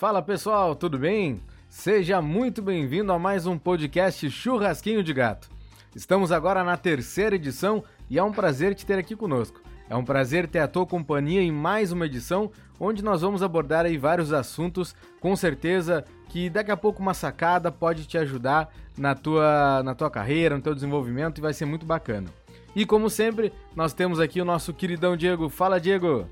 Fala pessoal, tudo bem? Seja muito bem-vindo a mais um podcast Churrasquinho de Gato. Estamos agora na terceira edição e é um prazer te ter aqui conosco. É um prazer ter a tua companhia em mais uma edição onde nós vamos abordar aí vários assuntos, com certeza que daqui a pouco uma sacada pode te ajudar na tua, na tua carreira, no teu desenvolvimento e vai ser muito bacana. E como sempre, nós temos aqui o nosso queridão Diego. Fala, Diego!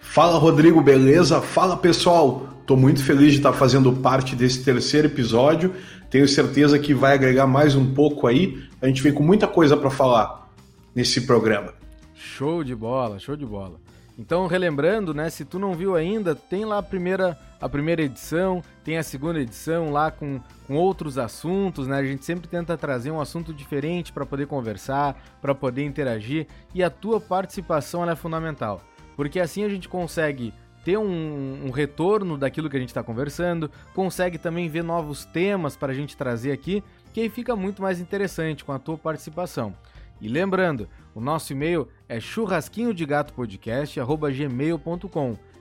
Fala, Rodrigo, beleza? Fala, pessoal! Tô muito feliz de estar fazendo parte desse terceiro episódio. Tenho certeza que vai agregar mais um pouco aí. A gente vem com muita coisa para falar nesse programa. Show de bola, show de bola. Então, relembrando, né, se tu não viu ainda, tem lá a primeira, a primeira edição, tem a segunda edição lá com, com outros assuntos, né? A gente sempre tenta trazer um assunto diferente para poder conversar, para poder interagir, e a tua participação é fundamental, porque assim a gente consegue ter um, um retorno daquilo que a gente está conversando, consegue também ver novos temas para a gente trazer aqui, que aí fica muito mais interessante com a tua participação. E lembrando, o nosso e-mail é churrasquinho de gato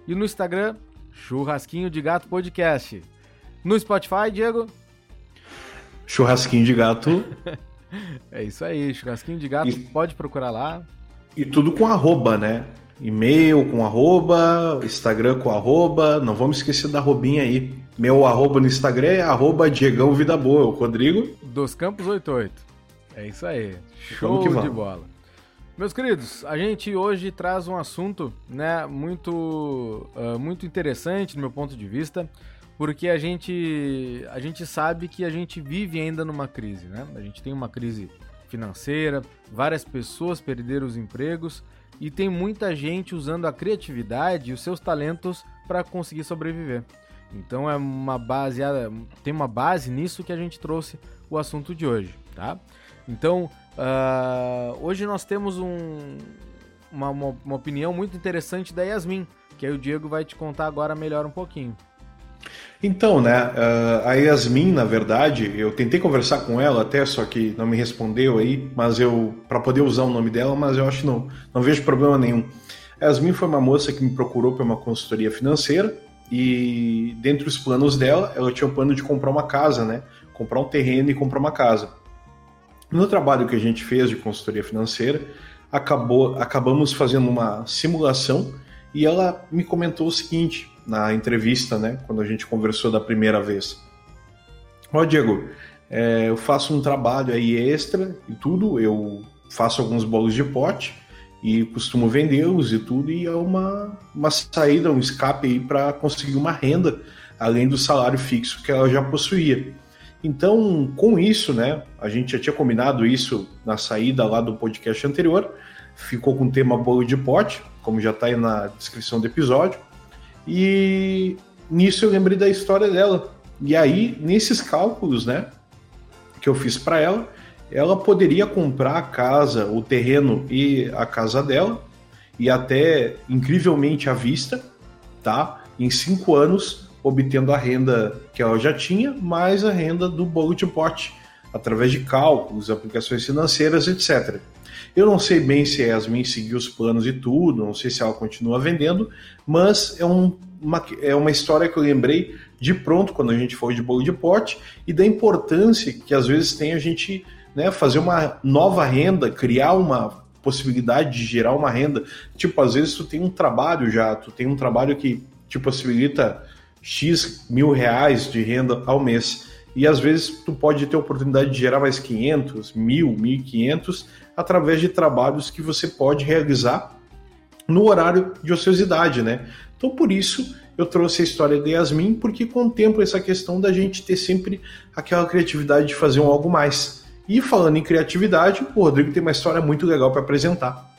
e no Instagram churrasquinho de gato podcast. No Spotify, Diego? Churrasquinho de gato. é isso aí, churrasquinho de gato, e, pode procurar lá. E tudo com arroba, né? E-mail com arroba, Instagram com arroba, não vamos esquecer da arrobinha aí. Meu arroba no Instagram é arroba Diegão Vida Boa, o Rodrigo. Dos Campos 88. É isso aí. Show de bola. Meus queridos, a gente hoje traz um assunto, né, muito, uh, muito interessante do meu ponto de vista, porque a gente, a gente sabe que a gente vive ainda numa crise, né? A gente tem uma crise financeira, várias pessoas perderam os empregos e tem muita gente usando a criatividade e os seus talentos para conseguir sobreviver. Então é uma base, tem uma base nisso que a gente trouxe o assunto de hoje, tá? Então, uh, hoje nós temos um, uma, uma, uma, opinião muito interessante da Yasmin, que aí o Diego vai te contar agora melhor um pouquinho. Então, né, uh, a Yasmin, na verdade, eu tentei conversar com ela até, só que não me respondeu aí, mas eu, para poder usar o nome dela, mas eu acho que não, não vejo problema nenhum. A Yasmin foi uma moça que me procurou para uma consultoria financeira e, dentre os planos dela, ela tinha o plano de comprar uma casa, né, comprar um terreno e comprar uma casa. No trabalho que a gente fez de consultoria financeira, acabou, acabamos fazendo uma simulação e ela me comentou o seguinte na entrevista, né, quando a gente conversou da primeira vez. Ó, Diego, é, eu faço um trabalho aí extra e tudo, eu faço alguns bolos de pote e costumo vendê-los e tudo, e é uma, uma saída, um escape aí para conseguir uma renda, além do salário fixo que ela já possuía. Então, com isso, né, a gente já tinha combinado isso na saída lá do podcast anterior, ficou com o tema bolo de pote, como já está aí na descrição do episódio, e nisso eu lembrei da história dela. E aí, nesses cálculos, né, que eu fiz para ela, ela poderia comprar a casa, o terreno e a casa dela, e até incrivelmente à vista, tá? Em cinco anos, obtendo a renda que ela já tinha, mais a renda do bolo de pote, através de cálculos, aplicações financeiras, etc. Eu não sei bem se a Yasmin seguiu os planos e tudo, não sei se ela continua vendendo, mas é, um, uma, é uma história que eu lembrei de pronto quando a gente foi de bolo de pote e da importância que às vezes tem a gente né, fazer uma nova renda, criar uma possibilidade de gerar uma renda. Tipo, às vezes tu tem um trabalho já, tu tem um trabalho que te possibilita X mil reais de renda ao mês. E às vezes tu pode ter a oportunidade de gerar mais 500, mil, 1.500 através de trabalhos que você pode realizar no horário de ociosidade, né? Então por isso eu trouxe a história de Yasmin, porque contempla essa questão da gente ter sempre aquela criatividade de fazer um algo mais. E falando em criatividade, o Rodrigo tem uma história muito legal para apresentar.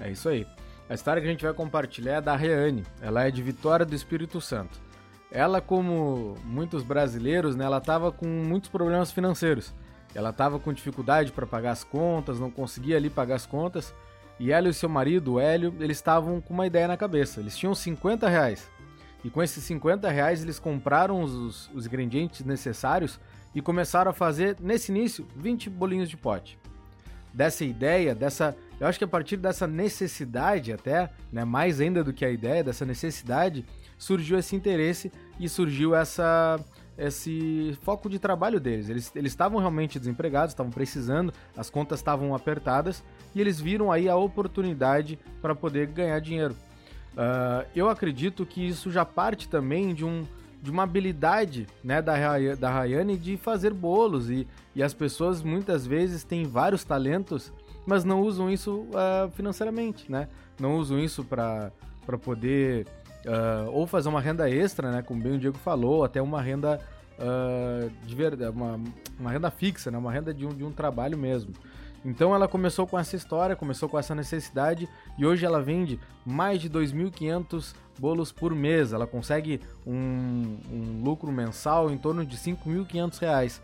É isso aí. A história que a gente vai compartilhar é da Reane. Ela é de Vitória do Espírito Santo. Ela, como muitos brasileiros, né, ela estava com muitos problemas financeiros. Ela estava com dificuldade para pagar as contas, não conseguia ali pagar as contas. E ela e seu marido, o Hélio, eles estavam com uma ideia na cabeça. Eles tinham 50 reais. E com esses 50 reais eles compraram os, os ingredientes necessários e começaram a fazer, nesse início, 20 bolinhos de pote. Dessa ideia, dessa Eu acho que a partir dessa necessidade, até, né, mais ainda do que a ideia, dessa necessidade, surgiu esse interesse e surgiu essa, esse foco de trabalho deles. Eles, estavam realmente desempregados, estavam precisando, as contas estavam apertadas e eles viram aí a oportunidade para poder ganhar dinheiro. Uh, eu acredito que isso já parte também de, um, de uma habilidade né, da, da Rayane de fazer bolos e, e as pessoas muitas vezes têm vários talentos, mas não usam isso uh, financeiramente, né? Não usam isso para poder uh, ou fazer uma renda extra, né? Como bem o Diego falou, até uma renda uh, de verdade, uma, uma renda fixa, né? Uma renda de um, de um trabalho mesmo. Então ela começou com essa história, começou com essa necessidade e hoje ela vende mais de 2.500 bolos por mês. Ela consegue um, um lucro mensal em torno de 5.500 reais.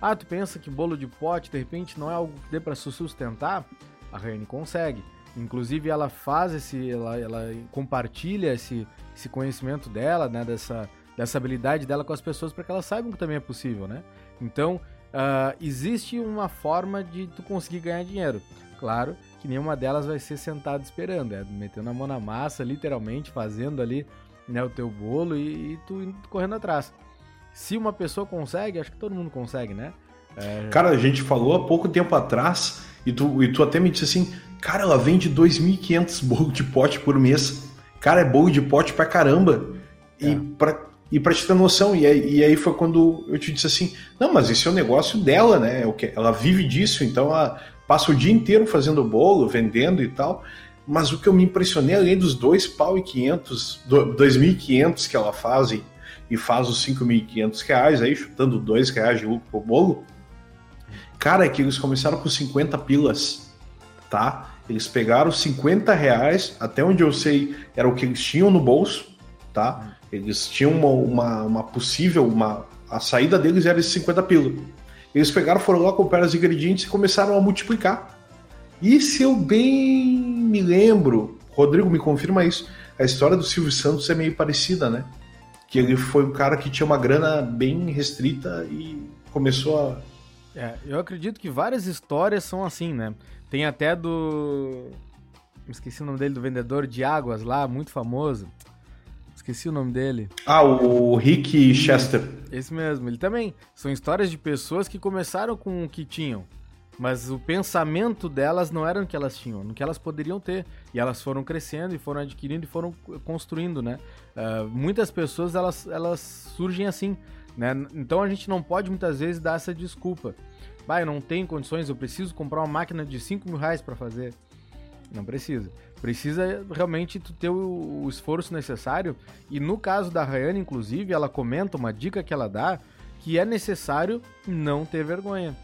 Ah, tu pensa que bolo de pote de repente não é algo que dê para se sustentar? A Rene consegue. Inclusive ela faz esse, ela, ela compartilha esse, esse conhecimento dela, né, dessa, dessa habilidade dela com as pessoas para que elas saibam que também é possível, né? Então uh, existe uma forma de tu conseguir ganhar dinheiro. Claro que nenhuma delas vai ser sentada esperando, é metendo a mão na massa, literalmente fazendo ali né, o teu bolo e, e tu correndo atrás. Se uma pessoa consegue, acho que todo mundo consegue, né? É... Cara, a gente falou há pouco tempo atrás e tu, e tu até me disse assim, Cara, ela vende 2.500 bolos de pote por mês. Cara, é bolo de pote pra caramba. É. E, pra, e pra te ter noção, e aí, e aí foi quando eu te disse assim: não, mas esse é o negócio dela, né? O que ela vive disso, então ela passa o dia inteiro fazendo bolo, vendendo e tal. Mas o que eu me impressionei, além dos dois pau e 500, 2.500 que ela faz e, e faz os 5.500 reais, aí chutando 2 reais de lucro por bolo, cara, é que eles começaram com 50 pilas tá? Eles pegaram 50 reais, até onde eu sei, era o que eles tinham no bolso, tá? Eles tinham uma, uma, uma possível, uma, a saída deles era esses 50 pila. Eles pegaram, foram lá, compraram os ingredientes e começaram a multiplicar. E se eu bem me lembro, Rodrigo, me confirma isso, a história do Silvio Santos é meio parecida, né? Que ele foi um cara que tinha uma grana bem restrita e começou a. É, eu acredito que várias histórias são assim, né? Tem até do. Esqueci o nome dele, do vendedor de águas lá, muito famoso. Esqueci o nome dele. Ah, o Rick Chester. Esse mesmo, ele também. São histórias de pessoas que começaram com o que tinham. Mas o pensamento delas não era o que elas tinham, no que elas poderiam ter. E elas foram crescendo e foram adquirindo e foram construindo, né? Uh, muitas pessoas, elas, elas surgem assim, né? Então a gente não pode muitas vezes dar essa desculpa. Bah, eu não tenho condições, eu preciso comprar uma máquina de 5 mil reais para fazer. Não precisa. Precisa realmente tu ter o, o, esforço necessário. E no caso da Rayane, inclusive, ela comenta uma dica que ela dá que é necessário não ter vergonha.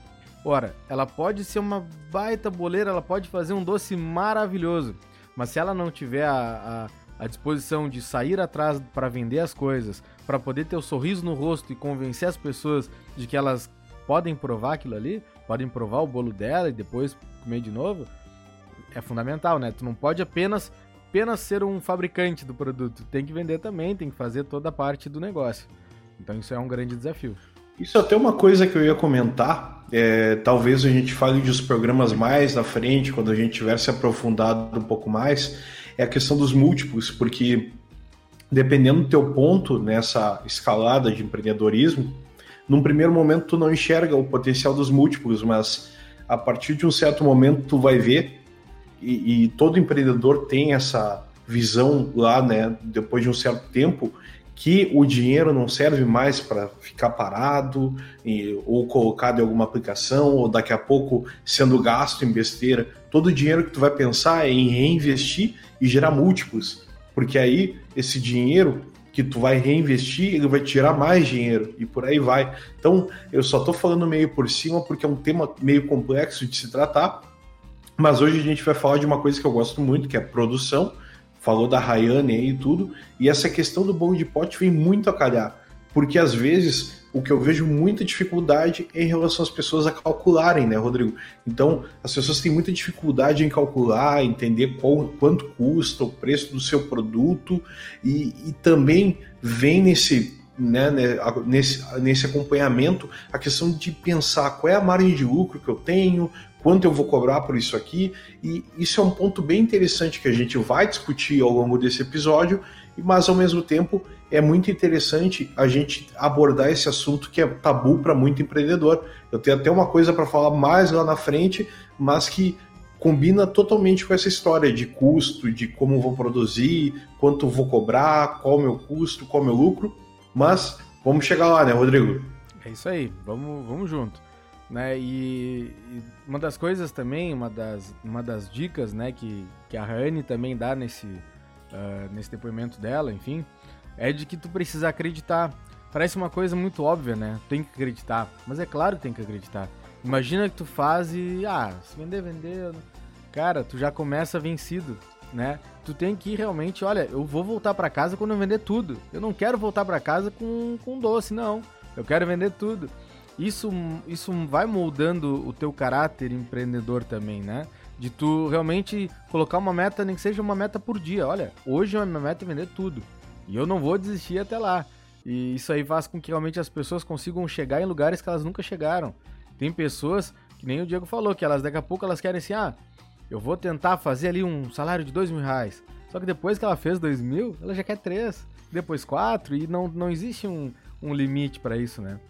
Ora, ela pode ser uma baita boleira, ela pode fazer um doce maravilhoso, mas se ela não tiver a, a, a disposição de sair atrás para vender as coisas, para poder ter o um sorriso no rosto e convencer as pessoas de que elas podem provar aquilo ali, podem provar o bolo dela e depois comer de novo, é fundamental, né? Tu não pode apenas apenas ser um fabricante do produto, tem que vender também, tem que fazer toda a parte do negócio. Então isso é um grande desafio. Isso é até uma coisa que eu ia comentar. É, talvez a gente fale dos programas mais na frente, quando a gente tiver se aprofundado um pouco mais, é a questão dos múltiplos, porque dependendo do teu ponto nessa escalada de empreendedorismo, num primeiro momento tu não enxerga o potencial dos múltiplos, mas a partir de um certo momento tu vai ver e, e todo empreendedor tem essa visão lá, né, depois de um certo tempo, que o dinheiro não serve mais para ficar parado e, ou colocado em alguma aplicação ou daqui a pouco sendo gasto em besteira. Todo o dinheiro que tu vai pensar é em reinvestir e gerar múltiplos, porque aí esse dinheiro que tu vai reinvestir, ele vai tirar mais dinheiro e por aí vai. Então, eu só estou falando meio por cima porque é um tema meio complexo de se tratar, mas hoje a gente vai falar de uma coisa que eu gosto muito, que é produção. Falou da Rayane aí e tudo, e essa questão do bolo de pote vem muito a calhar, porque às vezes o que eu vejo muita dificuldade é em relação às pessoas a calcularem, né, Rodrigo? Então, as pessoas têm muita dificuldade em calcular, entender qual, quanto custa o preço do seu produto e, e também vem nesse, né, né nesse, nesse acompanhamento a questão de pensar qual é a margem de lucro que eu tenho, quanto eu vou cobrar por isso aqui, e isso é um ponto bem interessante que a gente vai discutir ao longo desse episódio, mas ao mesmo tempo é muito interessante a gente abordar esse assunto que é tabu para muito empreendedor. Eu tenho até uma coisa para falar mais lá na frente, mas que combina totalmente com essa história de custo, de como vou produzir, quanto vou cobrar, qual o meu custo, qual o meu lucro. Mas vamos chegar lá, né, Rodrigo? É isso aí, vamos, vamos junto. Né? E, e uma das coisas também, uma das, uma das dicas né, que, que a Rani também dá nesse, uh, nesse depoimento dela, enfim, é de que tu precisa acreditar. Parece uma coisa muito óbvia, né? Tem que acreditar. Mas é claro que tem que acreditar. Imagina que tu faz e. Ah, se vender, vender. Cara, tu já começa vencido, né? Tu tem que realmente, olha, eu vou voltar para casa quando eu vender tudo. Eu não quero voltar para casa com, com doce, não. Eu quero vender tudo. Isso, isso vai moldando o teu caráter empreendedor também, né? De tu realmente colocar uma meta, nem que seja uma meta por dia. Olha, hoje a minha meta é vender tudo. E eu não vou desistir até lá. E isso aí faz com que realmente as pessoas consigam chegar em lugares que elas nunca chegaram. Tem pessoas, que nem o Diego falou, que elas daqui a pouco elas querem assim, ah, eu vou tentar fazer ali um salário de dois mil reais. Só que depois que ela fez dois mil, ela já quer três, depois quatro, e não, não existe um, um limite para isso, né?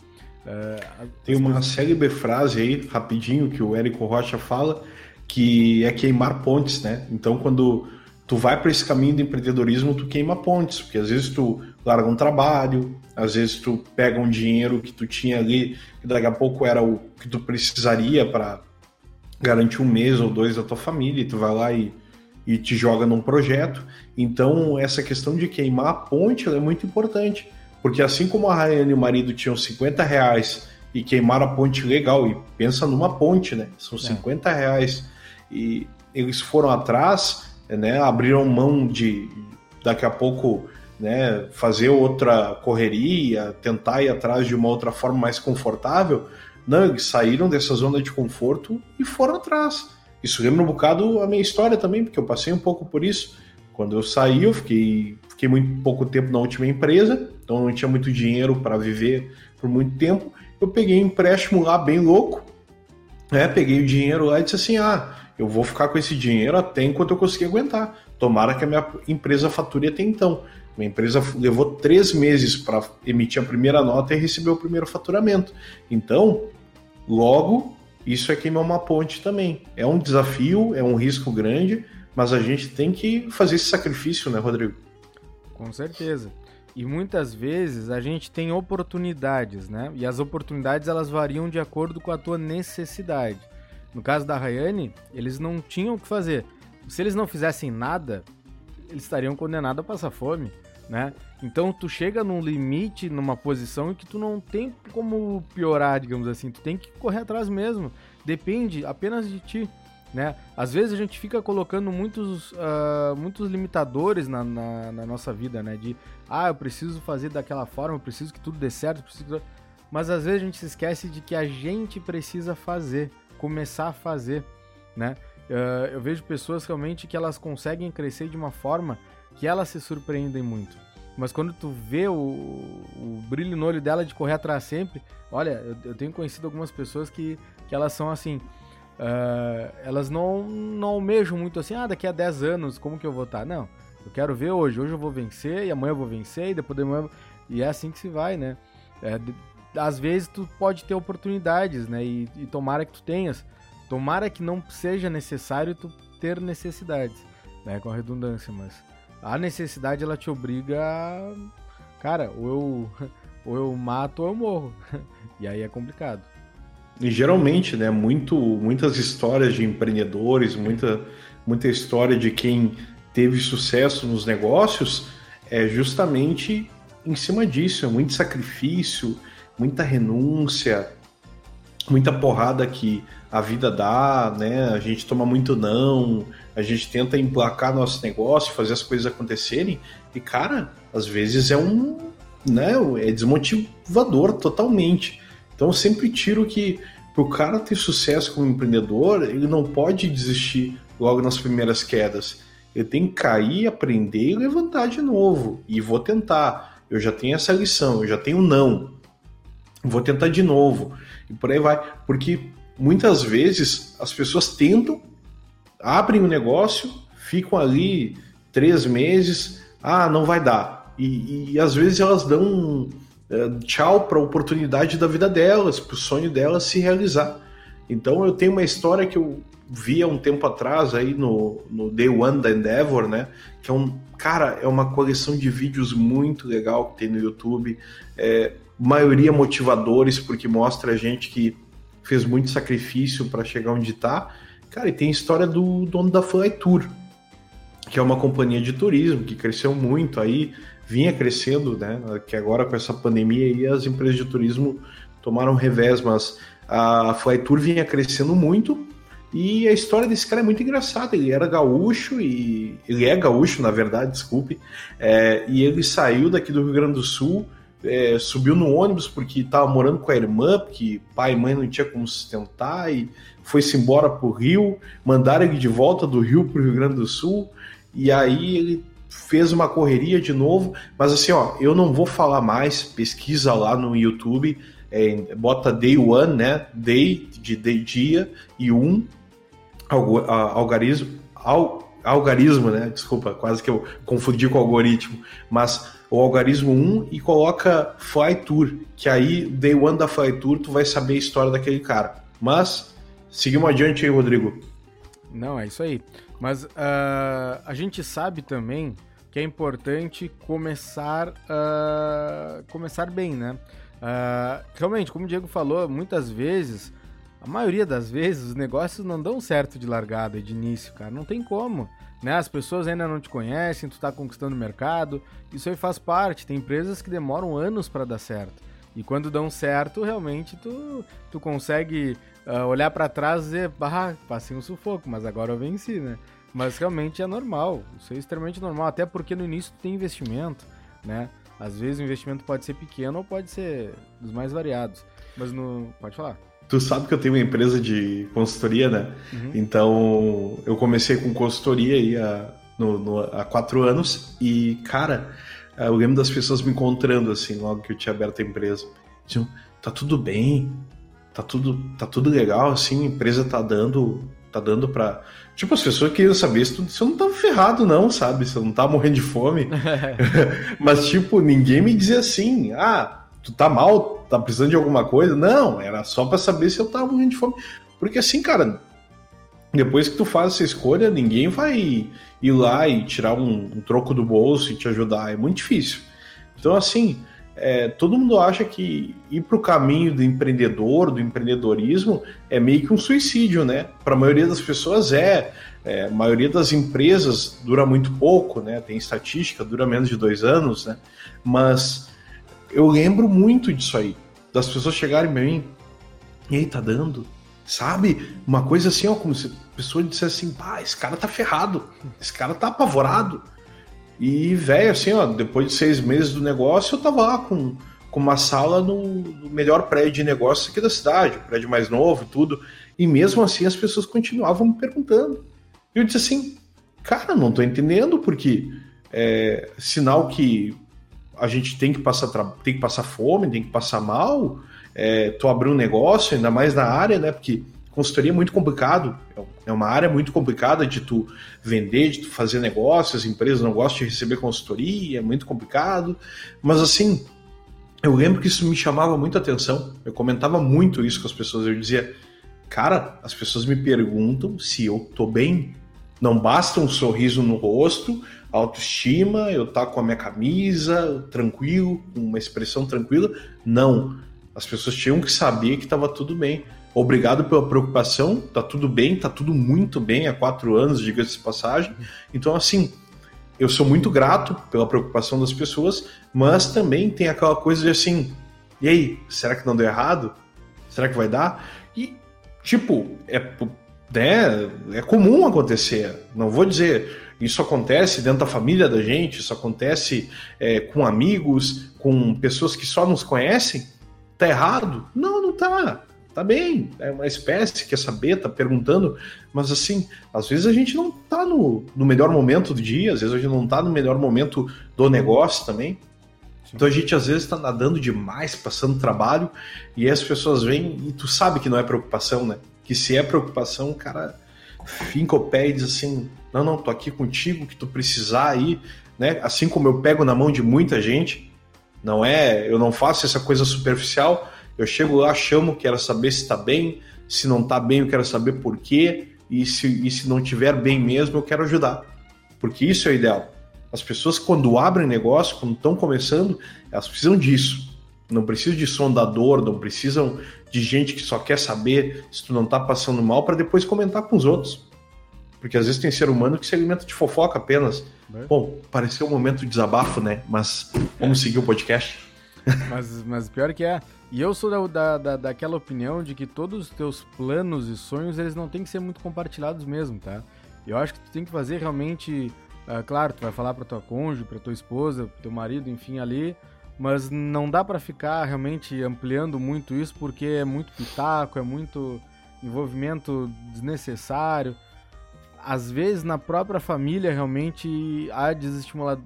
Uh, Tem uma pessoas... célebre frase aí, rapidinho, que o Érico Rocha fala, que é queimar pontes, né? Então, quando tu vai para esse caminho do empreendedorismo, tu queima pontes, porque às vezes tu larga um trabalho, às vezes tu pega um dinheiro que tu tinha ali, que daqui a pouco era o que tu precisaria para garantir um mês ou dois da tua família, e tu vai lá e, e te joga num projeto. Então, essa questão de queimar a ponte é muito importante, porque assim como a Rayane e o marido tinham 50 reais e queimaram a ponte legal, e pensa numa ponte, né? São 50 é. reais. E eles foram atrás né, abriram mão de daqui a pouco né, fazer outra correria, tentar ir atrás de uma outra forma mais confortável. Não, eles saíram dessa zona de conforto e foram atrás. Isso lembra um bocado a minha história também, porque eu passei um pouco por isso. Quando eu saí, eu fiquei, fiquei muito pouco tempo na última empresa, então não tinha muito dinheiro para viver por muito tempo. Eu peguei um empréstimo lá bem louco, né? Peguei o dinheiro lá e disse assim: ah, eu vou ficar com esse dinheiro até enquanto eu conseguir aguentar. Tomara que a minha empresa fature até então. Minha empresa levou três meses para emitir a primeira nota e receber o primeiro faturamento. Então, logo, isso é queimar uma ponte também. É um desafio, é um risco grande, mas a gente tem que fazer esse sacrifício, né, Rodrigo? Com certeza. E muitas vezes a gente tem oportunidades, né? E as oportunidades elas variam de acordo com a tua necessidade. No caso da Rayane, eles não tinham o que fazer. Se eles não fizessem nada, eles estariam condenados a passar fome, né? Então tu chega num limite, numa posição em que tu não tem como piorar, digamos assim. Tu tem que correr atrás mesmo. Depende apenas de ti. Né? Às vezes a gente fica colocando muitos, uh, muitos limitadores na, na, na, nossa vida, né? De, ah, eu preciso fazer daquela forma, eu preciso que tudo dê certo, preciso... mas às vezes a gente se esquece de que a gente precisa fazer começar a fazer, né? Uh, eu vejo pessoas realmente que elas conseguem crescer de uma forma que elas se surpreendem muito. Mas quando tu vê o, o brilho no olho dela de correr atrás sempre, olha, eu, eu tenho conhecido algumas pessoas que, que elas são assim, uh, elas não, não almejam muito assim, ah, daqui a 10 anos, como que eu vou estar? Não, eu quero ver hoje, hoje eu vou vencer, e amanhã eu vou vencer, e depois de amanhã... E é assim que se vai, né? É, às vezes tu pode ter oportunidades, né? E, e, tomara que tu tenhas. Tomara que não seja necessário tu ter necessidades, né? Com a redundância, mas a necessidade ela te obriga a... Cara, ou eu, ou eu mato ou eu morro. e aí é complicado. E geralmente, né, muito, muitas histórias de empreendedores, muita, muita história de quem teve sucesso nos negócios é justamente em cima disso, é muito sacrifício, muita renúncia, muita porrada que a vida dá, né? A gente toma muito não, a gente tenta emplacar nosso negócio, fazer as coisas acontecerem, e cara, às vezes é um, né, é desmotivador totalmente. Então eu sempre tiro que para o cara ter sucesso como empreendedor, ele não pode desistir logo nas primeiras quedas. Ele tem que cair, aprender e levantar de novo. E vou tentar. Eu já tenho essa lição, eu já tenho não vou tentar de novo. E por aí vai. Porque muitas vezes as pessoas tentam, abrem o um negócio, ficam ali três meses, ah, não vai dar. E, e às vezes elas dão é, tchau para a oportunidade da vida delas, para o sonho delas se realizar. Então eu tenho uma história que eu vi há um tempo atrás aí no, no Day One da Endeavor, né? Que é um. Cara, é uma coleção de vídeos muito legal que tem no YouTube. É, maioria motivadores, porque mostra a gente que fez muito sacrifício para chegar onde está. Cara, e tem a história do dono da Fly Tour, que é uma companhia de turismo que cresceu muito aí, vinha crescendo, né? Que agora com essa pandemia aí as empresas de turismo tomaram revés, mas a Fly Tour vinha crescendo muito e a história desse cara é muito engraçada. Ele era gaúcho e ele é gaúcho, na verdade, desculpe. É, e ele saiu daqui do Rio Grande do Sul, é, subiu no ônibus porque estava morando com a irmã, porque pai e mãe não tinha como sustentar e foi-se embora para o Rio. Mandaram ele de volta do Rio para o Rio Grande do Sul. E aí ele fez uma correria de novo, mas assim, ó, eu não vou falar mais, pesquisa lá no YouTube, é, bota day one, né? Day de day, dia e um algarismo, al, algarismo, né? Desculpa, quase que eu confundi com algoritmo, mas o algarismo 1 e coloca Fly Tour, que aí, day one da Fly Tour, tu vai saber a história daquele cara. Mas, seguimos adiante aí, Rodrigo. Não, é isso aí. Mas uh, a gente sabe também que é importante começar, uh, começar bem, né? Uh, realmente, como o Diego falou, muitas vezes, a maioria das vezes, os negócios não dão certo de largada, de início, cara. Não tem como. Né? As pessoas ainda não te conhecem, tu tá conquistando o mercado. Isso aí faz parte. Tem empresas que demoram anos para dar certo. E quando dão certo, realmente tu, tu consegue uh, olhar para trás e dizer, passei um sufoco, mas agora eu venci, né? Mas realmente é normal. Isso é extremamente normal. Até porque no início tu tem investimento, né? Às vezes o investimento pode ser pequeno ou pode ser dos mais variados. Mas no. Pode falar. Tu sabe que eu tenho uma empresa de consultoria, né? Uhum. Então eu comecei com consultoria aí há, no, no, há quatro anos e, cara, eu lembro das pessoas me encontrando assim, logo que eu tinha aberto a empresa. Diziam, tá tudo bem, tá tudo, tá tudo legal, assim, a empresa tá dando tá dando pra. Tipo, as pessoas queriam saber se eu não tava ferrado, não, sabe? Se eu não tava morrendo de fome. Mas, tipo, ninguém me dizia assim, ah, tu tá mal, tá precisando de alguma coisa. Não, era só para saber se eu tava morrendo de fome. Porque assim, cara, depois que tu faz essa escolha, ninguém vai ir lá e tirar um, um troco do bolso e te ajudar. É muito difícil. Então, assim, é, todo mundo acha que ir para o caminho do empreendedor, do empreendedorismo, é meio que um suicídio, né? Para a maioria das pessoas é. é. A maioria das empresas dura muito pouco, né? Tem estatística, dura menos de dois anos, né? Mas eu lembro muito disso aí, das pessoas chegarem para mim, e aí, tá dando? Sabe? Uma coisa assim, ó, como se a pessoa dissesse assim, pá, esse cara tá ferrado, esse cara tá apavorado e, velho, assim, ó, depois de seis meses do negócio, eu tava lá com, com uma sala no, no melhor prédio de negócios aqui da cidade, prédio mais novo e tudo. E mesmo assim as pessoas continuavam me perguntando. E eu disse assim, cara, não tô entendendo, porque é sinal que a gente tem que passar, tem que passar fome, tem que passar mal. É, tu abrir um negócio, ainda mais na área, né? Porque consultoria é muito complicado, é uma área muito complicada de tu vender, de tu fazer negócios, as empresas não gostam de receber consultoria, é muito complicado, mas assim, eu lembro que isso me chamava muita atenção, eu comentava muito isso com as pessoas, eu dizia, cara, as pessoas me perguntam se eu tô bem, não basta um sorriso no rosto, autoestima, eu tá com a minha camisa, tranquilo, com uma expressão tranquila, não, as pessoas tinham que saber que estava tudo bem, Obrigado pela preocupação, tá tudo bem, tá tudo muito bem há quatro anos, diga-se de passagem. Então, assim, eu sou muito grato pela preocupação das pessoas, mas também tem aquela coisa de assim, e aí, será que não deu errado? Será que vai dar? E, tipo, é, né, é comum acontecer. Não vou dizer, isso acontece dentro da família da gente, isso acontece é, com amigos, com pessoas que só nos conhecem. Tá errado? Não, não tá tá bem, é uma espécie, quer saber, tá perguntando, mas assim, às vezes a gente não tá no, no melhor momento do dia, às vezes a gente não tá no melhor momento do negócio também. Então a gente às vezes tá nadando demais, passando trabalho, e as pessoas vêm e tu sabe que não é preocupação, né? que se é preocupação, o cara finca o pé e diz assim: não, não, tô aqui contigo, que tu precisar aí, né? Assim como eu pego na mão de muita gente, não é, eu não faço essa coisa superficial, eu chego lá, chamo, quero saber se está bem, se não está bem, eu quero saber por quê, e se, e se não tiver bem mesmo, eu quero ajudar. Porque isso é o ideal. As pessoas, quando abrem negócio, quando estão começando, elas precisam disso. Não precisam de sondador, não precisam de gente que só quer saber se tu não está passando mal para depois comentar com os outros. Porque às vezes tem ser humano que se alimenta de fofoca apenas. É. Bom, pareceu um momento de desabafo, né? Mas vamos seguir o podcast. Mas, mas pior que é. E eu sou da, da, daquela opinião de que todos os teus planos e sonhos, eles não têm que ser muito compartilhados mesmo, tá? Eu acho que tu tem que fazer realmente... Uh, claro, tu vai falar pra tua cônjuge, pra tua esposa, pro teu marido, enfim, ali... Mas não dá para ficar realmente ampliando muito isso, porque é muito pitaco, é muito envolvimento desnecessário às vezes na própria família realmente há desestimula...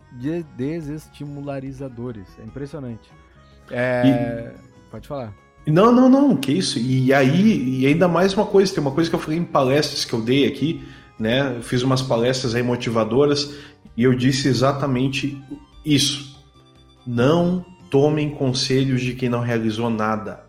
desestimularizadores. É impressionante. É... E... Pode falar. Não, não, não, que isso. E aí, e ainda mais uma coisa, tem uma coisa que eu falei em palestras que eu dei aqui, né? Eu fiz umas palestras aí motivadoras e eu disse exatamente isso. Não tomem conselhos de quem não realizou nada.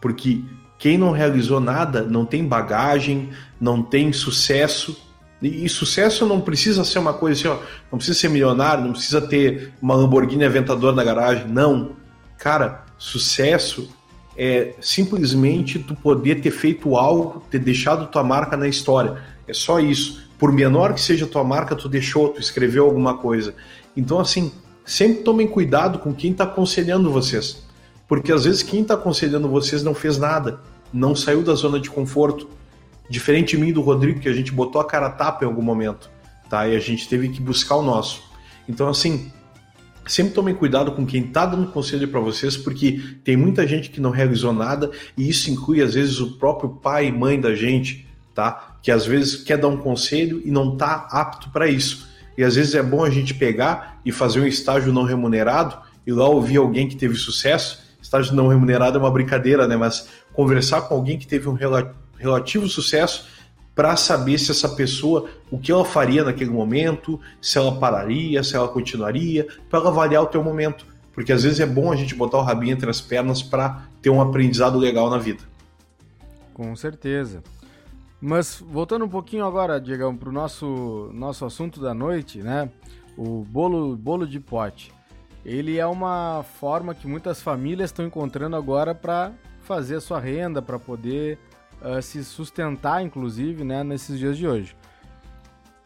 Porque quem não realizou nada não tem bagagem, não tem sucesso. E, e, sucesso não precisa ser uma coisa assim, ó, não precisa ser milionário, não precisa ter uma Lamborghini Aventador na garagem. Não. Cara, sucesso é simplesmente tu poder ter feito algo, ter deixado tua marca na história. É só isso. Por menor que seja tua marca, tu deixou, tu escreveu alguma coisa. Então, assim, sempre tomem cuidado com quem está aconselhando vocês. Porque às vezes quem está aconselhando vocês não fez nada, não saiu da zona de conforto. Diferente de mim do Rodrigo, que a gente botou a cara a tapa em algum momento, tá? E a gente teve que buscar o nosso. Então, assim, sempre tomem cuidado com quem está dando conselho para vocês, porque tem muita gente que não realizou nada, e isso inclui, às vezes, o próprio pai e mãe da gente, tá? Que às vezes quer dar um conselho e não está apto para isso. E às vezes é bom a gente pegar e fazer um estágio não remunerado e lá ouvir alguém que teve sucesso estágio não remunerado é uma brincadeira, né? Mas conversar com alguém que teve um relativo sucesso para saber se essa pessoa, o que ela faria naquele momento, se ela pararia, se ela continuaria, para avaliar o teu momento. Porque às vezes é bom a gente botar o rabinho entre as pernas para ter um aprendizado legal na vida. Com certeza. Mas voltando um pouquinho agora, Diegão, para o nosso, nosso assunto da noite, né? O bolo, bolo de pote ele é uma forma que muitas famílias estão encontrando agora para fazer a sua renda, para poder uh, se sustentar, inclusive, né, nesses dias de hoje.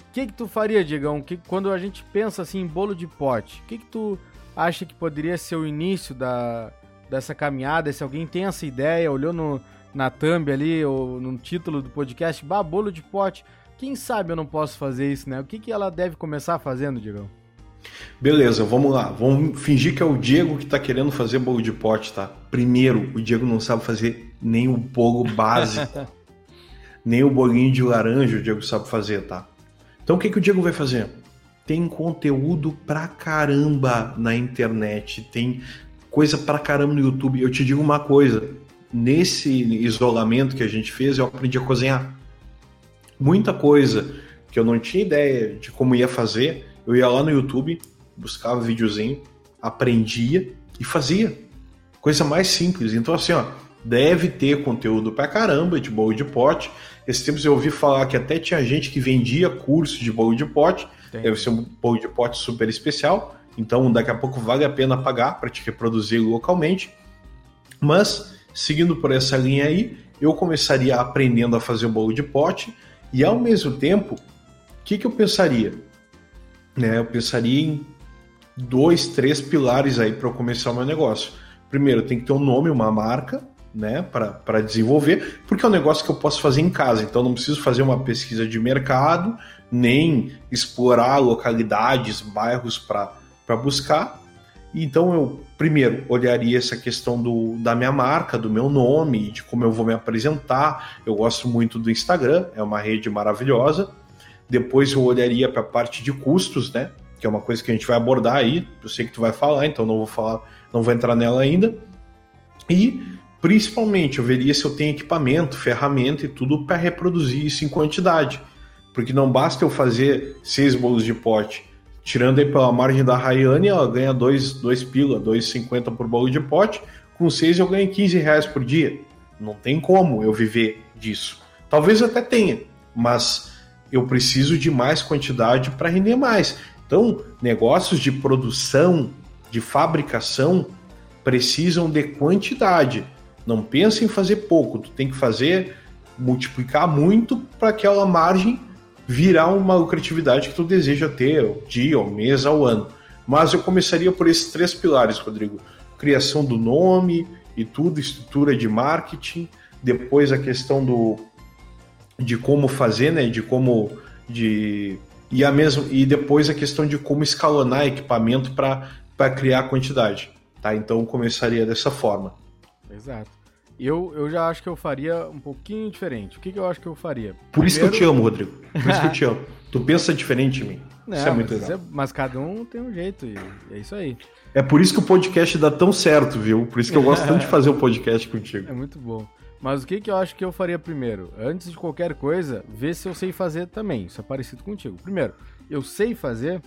O que, que tu faria, Diegão? Que, quando a gente pensa assim em bolo de pote, o que, que tu acha que poderia ser o início da, dessa caminhada? Se alguém tem essa ideia, olhou no, na thumb ali, ou no título do podcast, bah, bolo de pote, quem sabe eu não posso fazer isso, né? O que, que ela deve começar fazendo, Diegão? Beleza, vamos lá. Vamos fingir que é o Diego que está querendo fazer bolo de pote, tá? Primeiro, o Diego não sabe fazer nem o bolo básico. nem o bolinho de laranja o Diego sabe fazer, tá? Então o que, que o Diego vai fazer? Tem conteúdo pra caramba na internet, tem coisa pra caramba no YouTube. Eu te digo uma coisa: nesse isolamento que a gente fez, eu aprendi a cozinhar. Muita coisa que eu não tinha ideia de como ia fazer, eu ia lá no YouTube, buscava videozinho, aprendia e fazia. Coisa mais simples. Então, assim, ó, deve ter conteúdo pra caramba de bolo de pote. Esses tempos eu ouvi falar que até tinha gente que vendia curso de bolo de pote. Tem. Deve ser um bolo de pote super especial. Então, daqui a pouco vale a pena pagar para te reproduzir localmente. Mas, seguindo por essa linha aí, eu começaria aprendendo a fazer o bolo de pote e, ao mesmo tempo, o que, que eu pensaria? Né, eu pensaria em dois, três pilares aí para começar o meu negócio. Primeiro, tem que ter um nome, uma marca, né, para desenvolver, porque é um negócio que eu posso fazer em casa, então não preciso fazer uma pesquisa de mercado, nem explorar localidades, bairros para buscar. Então eu primeiro olharia essa questão do, da minha marca, do meu nome, de como eu vou me apresentar. Eu gosto muito do Instagram, é uma rede maravilhosa. Depois eu olharia para a parte de custos, né? Que é uma coisa que a gente vai abordar aí. Eu sei que tu vai falar, então não vou falar, não vou entrar nela ainda. E principalmente eu veria se eu tenho equipamento, ferramenta e tudo para reproduzir isso em quantidade. Porque não basta eu fazer seis bolos de pote. Tirando aí pela margem da Rayane, ela ganha dois, dois pila, 2,50 por bolo de pote. Com seis eu ganho 15 reais por dia. Não tem como eu viver disso. Talvez até tenha, mas eu preciso de mais quantidade para render mais. Então, negócios de produção, de fabricação, precisam de quantidade. Não pensa em fazer pouco, tu tem que fazer multiplicar muito para aquela margem virar uma lucratividade que tu deseja ter, dia, o mês, ao ano. Mas eu começaria por esses três pilares, Rodrigo: criação do nome e tudo, estrutura de marketing, depois a questão do de como fazer, né, de como de e a mesmo e depois a questão de como escalonar equipamento para criar quantidade, tá? Então começaria dessa forma. Exato. Eu, eu já acho que eu faria um pouquinho diferente. O que, que eu acho que eu faria? Por Primeiro... isso que eu te amo, Rodrigo. Por isso que eu te amo. Tu pensa diferente de mim. Não, isso é muito legal. É, mas cada um tem um jeito e é isso aí. É por isso que o podcast dá tão certo, viu? Por isso que eu gosto tanto de fazer o podcast contigo. É muito bom. Mas o que, que eu acho que eu faria primeiro? Antes de qualquer coisa, ver se eu sei fazer também. Isso é parecido contigo. Primeiro, eu sei fazer.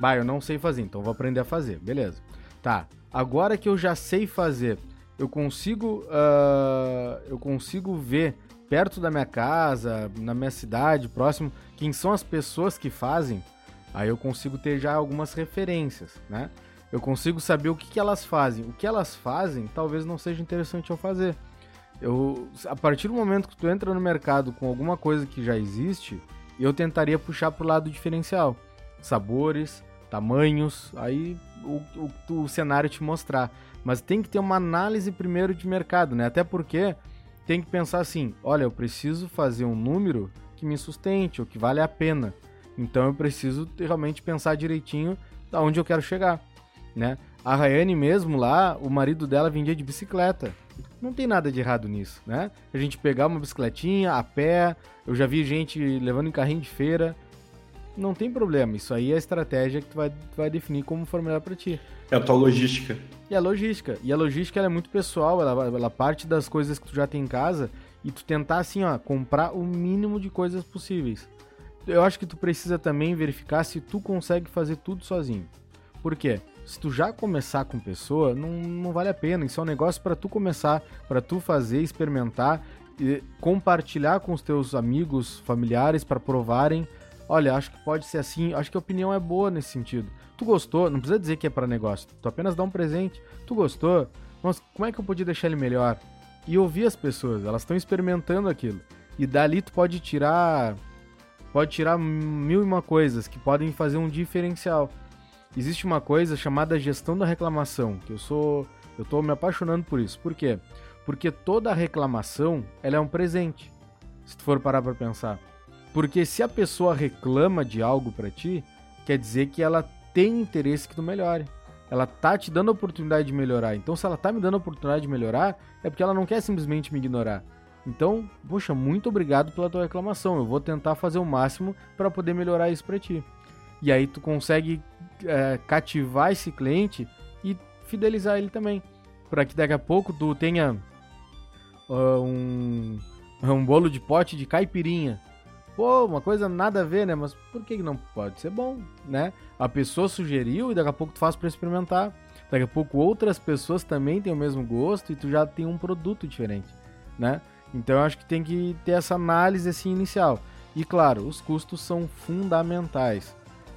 Bah, eu não sei fazer, então vou aprender a fazer. Beleza. Tá. Agora que eu já sei fazer, eu consigo, uh, eu consigo ver perto da minha casa, na minha cidade, próximo, quem são as pessoas que fazem, aí eu consigo ter já algumas referências, né? Eu consigo saber o que, que elas fazem. O que elas fazem talvez não seja interessante eu fazer. Eu, a partir do momento que tu entra no mercado com alguma coisa que já existe, eu tentaria puxar pro lado diferencial. Sabores, tamanhos, aí o, o, o cenário te mostrar. Mas tem que ter uma análise primeiro de mercado, né? Até porque tem que pensar assim: olha, eu preciso fazer um número que me sustente ou que vale a pena. Então eu preciso realmente pensar direitinho da onde eu quero chegar, né? A Rayane mesmo lá, o marido dela vendia de bicicleta. Não tem nada de errado nisso, né? A gente pegar uma bicicletinha a pé, eu já vi gente levando em carrinho de feira. Não tem problema, isso aí é a estratégia que tu vai, tu vai definir como for melhor para ti. É a tua logística. E a logística. E a logística é muito pessoal, ela, ela parte das coisas que tu já tem em casa e tu tentar assim, ó, comprar o mínimo de coisas possíveis. Eu acho que tu precisa também verificar se tu consegue fazer tudo sozinho. Por quê? Se tu já começar com pessoa, não, não vale a pena. Isso é um negócio para tu começar, para tu fazer, experimentar, e compartilhar com os teus amigos, familiares para provarem. Olha, acho que pode ser assim. Acho que a opinião é boa nesse sentido. Tu gostou? Não precisa dizer que é para negócio. Tu apenas dá um presente. Tu gostou? Mas como é que eu podia deixar ele melhor? E ouvir as pessoas, elas estão experimentando aquilo. E dali tu pode tirar pode tirar mil e uma coisas que podem fazer um diferencial. Existe uma coisa chamada gestão da reclamação, que eu sou eu tô me apaixonando por isso. Por quê? Porque toda reclamação, ela é um presente. Se tu for parar para pensar. Porque se a pessoa reclama de algo para ti, quer dizer que ela tem interesse que tu melhore. Ela tá te dando a oportunidade de melhorar. Então, se ela tá me dando a oportunidade de melhorar, é porque ela não quer simplesmente me ignorar. Então, poxa, muito obrigado pela tua reclamação. Eu vou tentar fazer o máximo para poder melhorar isso para ti. E aí tu consegue é, cativar esse cliente e fidelizar ele também, para que daqui a pouco tu tenha uh, um, um bolo de pote de caipirinha Pô, uma coisa nada a ver, né? Mas por que não pode ser bom, né? A pessoa sugeriu e daqui a pouco tu faz para experimentar. Daqui a pouco outras pessoas também têm o mesmo gosto e tu já tem um produto diferente, né? Então eu acho que tem que ter essa análise assim inicial. E claro, os custos são fundamentais.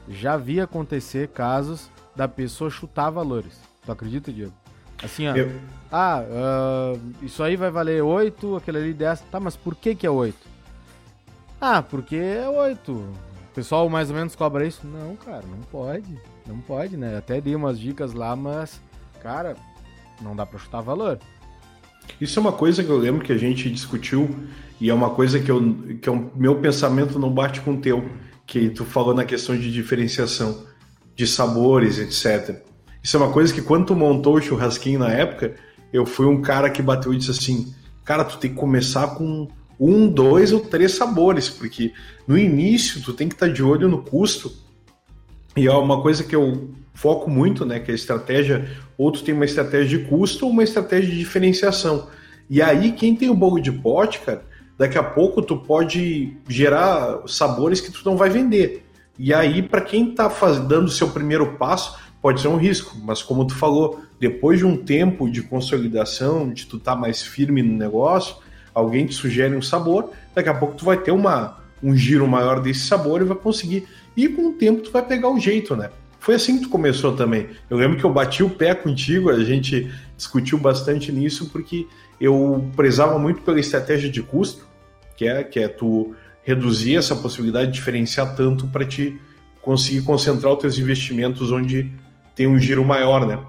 Já vi acontecer casos da pessoa chutar valores. Tu acredita, Diego? Assim, ó. Eu... Ah, uh, isso aí vai valer 8, aquele ali 10. Tá, mas por que que é 8? Ah, porque é oito. O pessoal mais ou menos cobra isso? Não, cara, não pode. Não pode, né? Até dei umas dicas lá, mas, cara, não dá pra chutar valor. Isso é uma coisa que eu lembro que a gente discutiu e é uma coisa que, eu, que o meu pensamento não bate com o teu, que tu falou na questão de diferenciação de sabores, etc. Isso é uma coisa que quando tu montou o churrasquinho na época, eu fui um cara que bateu e disse assim, cara, tu tem que começar com um, dois ou três sabores, porque no início tu tem que estar tá de olho no custo. E é uma coisa que eu foco muito, né, que a estratégia, ou tu tem uma estratégia de custo ou uma estratégia de diferenciação. E aí, quem tem o bolo de pote, cara, daqui a pouco tu pode gerar sabores que tu não vai vender. E aí, para quem está dando o seu primeiro passo, pode ser um risco, mas como tu falou, depois de um tempo de consolidação, de tu estar tá mais firme no negócio, alguém te sugere um sabor, daqui a pouco tu vai ter uma, um giro maior desse sabor e vai conseguir. E com o tempo tu vai pegar o jeito, né? Foi assim que tu começou também. Eu lembro que eu bati o pé contigo, a gente discutiu bastante nisso, porque eu prezava muito pela estratégia de custo, que é, que é tu reduzir essa possibilidade de diferenciar tanto para te conseguir concentrar os teus investimentos onde tem um giro maior, né?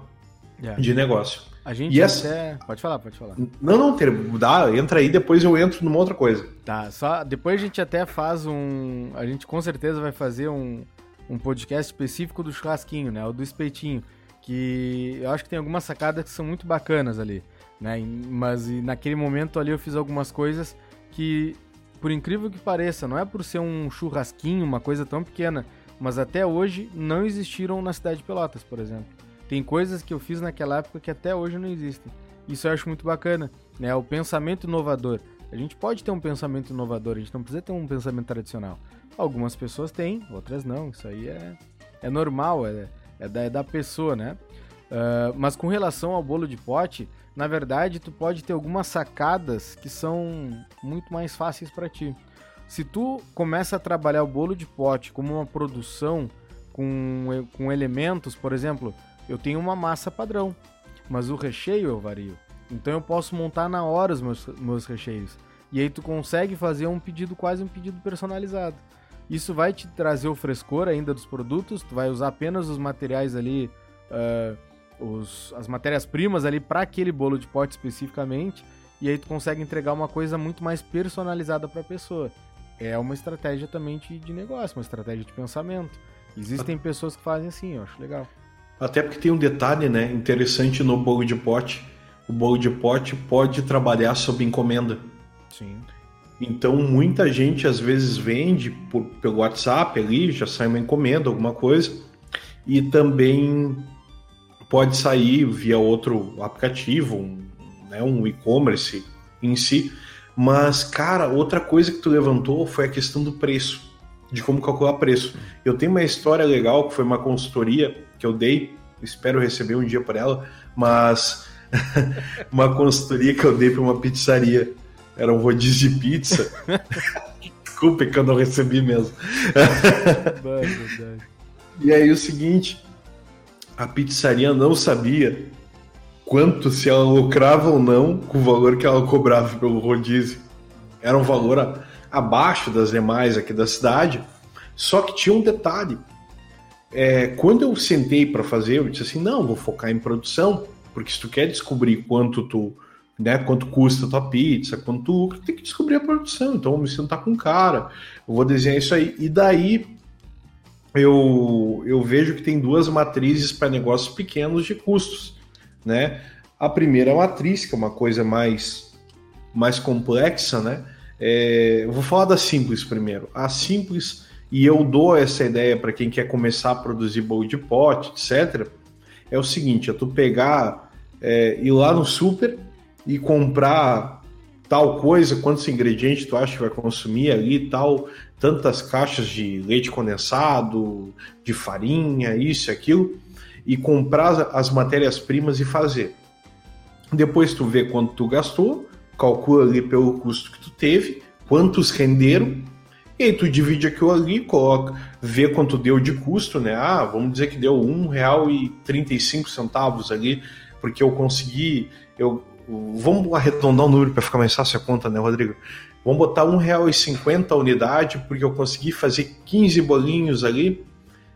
Yeah. De negócio. A gente e essa... até... Pode falar, pode falar. Não, não, dá, entra aí, depois eu entro numa outra coisa. Tá, só depois a gente até faz um. A gente com certeza vai fazer um, um podcast específico do churrasquinho, né? O do espetinho. Que eu acho que tem algumas sacadas que são muito bacanas ali. Né? Mas naquele momento ali eu fiz algumas coisas que, por incrível que pareça, não é por ser um churrasquinho, uma coisa tão pequena, mas até hoje não existiram na cidade de Pelotas, por exemplo. Tem coisas que eu fiz naquela época que até hoje não existem. Isso eu acho muito bacana, né? O pensamento inovador. A gente pode ter um pensamento inovador, a gente não precisa ter um pensamento tradicional. Algumas pessoas têm, outras não. Isso aí é, é normal, é, é, da, é da pessoa, né? Uh, mas com relação ao bolo de pote, na verdade, tu pode ter algumas sacadas que são muito mais fáceis para ti. Se tu começa a trabalhar o bolo de pote como uma produção com, com elementos, por exemplo, eu tenho uma massa padrão, mas o recheio eu vario. Então eu posso montar na hora os meus, meus recheios. E aí tu consegue fazer um pedido, quase um pedido personalizado. Isso vai te trazer o frescor ainda dos produtos, tu vai usar apenas os materiais ali, uh, os, as matérias-primas ali para aquele bolo de pote especificamente, e aí tu consegue entregar uma coisa muito mais personalizada para a pessoa é uma estratégia também de, de negócio, uma estratégia de pensamento. Existem pessoas que fazem assim, eu acho legal. Até porque tem um detalhe, né, interessante no bolo de pote. O bolo de pote pode trabalhar sob encomenda. Sim. Então muita gente às vezes vende por, pelo WhatsApp ali, já sai uma encomenda, alguma coisa, e também pode sair via outro aplicativo, um, né, um e-commerce em si. Mas, cara, outra coisa que tu levantou foi a questão do preço, de como calcular preço. Eu tenho uma história legal que foi uma consultoria que eu dei, espero receber um dia por ela, mas uma consultoria que eu dei para uma pizzaria. Era um rodízio de pizza. Desculpe que eu não recebi mesmo. e aí o seguinte, a pizzaria não sabia quanto se ela lucrava ou não com o valor que ela cobrava pelo rodízio. Era um valor a, abaixo das demais aqui da cidade. Só que tinha um detalhe. É, quando eu sentei para fazer, eu disse assim: não, vou focar em produção, porque se tu quer descobrir quanto tu, né, quanto custa a tua pizza, quanto tem que descobrir a produção. Então eu me sentar com o cara, eu vou desenhar isso aí. E daí eu, eu vejo que tem duas matrizes para negócios pequenos de custos né? A primeira matriz, que é uma coisa mais, mais complexa, né? É, eu vou falar da simples primeiro. A simples, e eu dou essa ideia para quem quer começar a produzir bolo de pote, etc. É o seguinte: é tu pegar, é, ir lá no super e comprar tal coisa, quantos ingredientes tu acha que vai consumir ali, tal, tantas caixas de leite condensado, de farinha, isso, aquilo e comprar as matérias-primas e fazer. Depois tu vê quanto tu gastou, calcula ali pelo custo que tu teve, quantos renderam, e aí tu divide aquilo ali, coloca, vê quanto deu de custo, né? Ah, vamos dizer que deu R$ 1,35 ali, porque eu consegui, eu vamos arredondar o número para ficar mais fácil a conta, né, Rodrigo? Vamos botar R$ 1,50 a unidade, porque eu consegui fazer 15 bolinhos ali,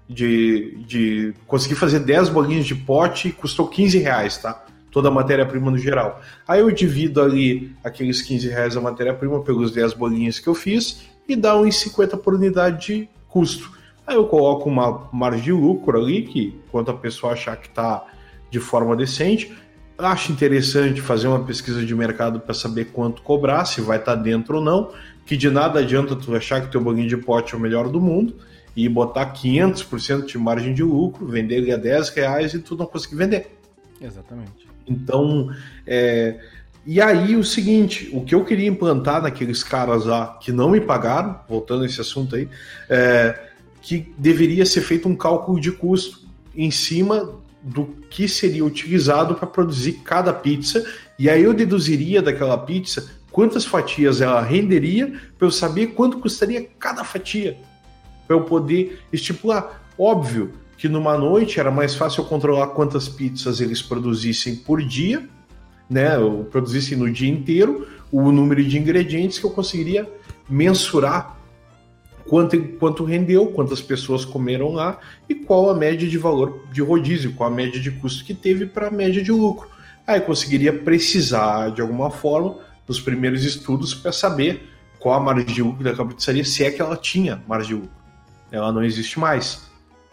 de, de conseguir fazer 10 bolinhas de pote e custou 15 reais, tá? Toda a matéria-prima no geral. Aí eu divido ali aqueles 15 reais da matéria-prima pelos 10 bolinhas que eu fiz e dá 1,50 por unidade de custo. Aí eu coloco uma margem de lucro ali, que quanto a pessoa achar que está de forma decente, acho interessante fazer uma pesquisa de mercado para saber quanto cobrar, se vai estar tá dentro ou não, que de nada adianta tu achar que teu bolinho de pote é o melhor do mundo, e botar 500% de margem de lucro, vender ele a 10 reais e tu não conseguir vender. Exatamente. Então, é, E aí o seguinte, o que eu queria implantar naqueles caras lá que não me pagaram, voltando a esse assunto aí, é que deveria ser feito um cálculo de custo em cima do que seria utilizado para produzir cada pizza, e aí eu deduziria daquela pizza quantas fatias ela renderia para eu saber quanto custaria cada fatia, para eu poder estipular. Óbvio que numa noite era mais fácil eu controlar quantas pizzas eles produzissem por dia, né, ou produzissem no dia inteiro, o número de ingredientes que eu conseguiria mensurar quanto, quanto rendeu, quantas pessoas comeram lá e qual a média de valor de rodízio, qual a média de custo que teve para a média de lucro. Aí conseguiria precisar de alguma forma nos primeiros estudos para saber qual a margem de lucro daquela pizzaria, se é que ela tinha margem de lucro. Ela não existe mais.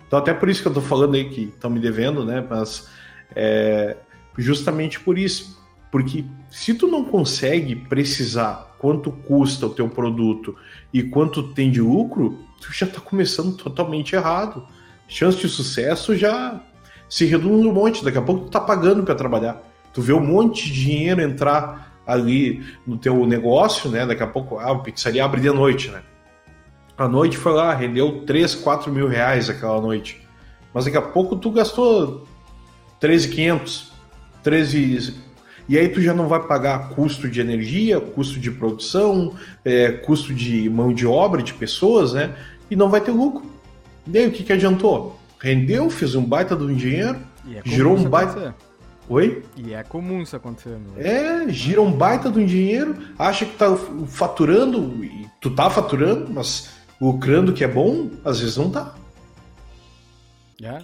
Então até por isso que eu estou falando aí que estão me devendo, né? Mas é, justamente por isso. Porque se tu não consegue precisar quanto custa o teu produto e quanto tem de lucro, tu já está começando totalmente errado. Chance de sucesso já se reduz um monte. Daqui a pouco tu tá pagando para trabalhar. Tu vê um monte de dinheiro entrar ali no teu negócio, né? Daqui a pouco, ah, a pizzaria abre de noite, né? A noite foi lá, rendeu 3, 4 mil reais aquela noite. Mas daqui a pouco tu gastou 13,500, 13 e aí tu já não vai pagar custo de energia, custo de produção, é, custo de mão de obra de pessoas, né? E não vai ter lucro. E aí o que, que adiantou? Rendeu, fez um baita do dinheiro, é girou um baita. Acontecer. Oi? E é comum isso acontecer. Né? É, gira um baita do dinheiro, acha que tá faturando, e tu tá faturando, mas lucrando que é bom, às vezes não tá. É.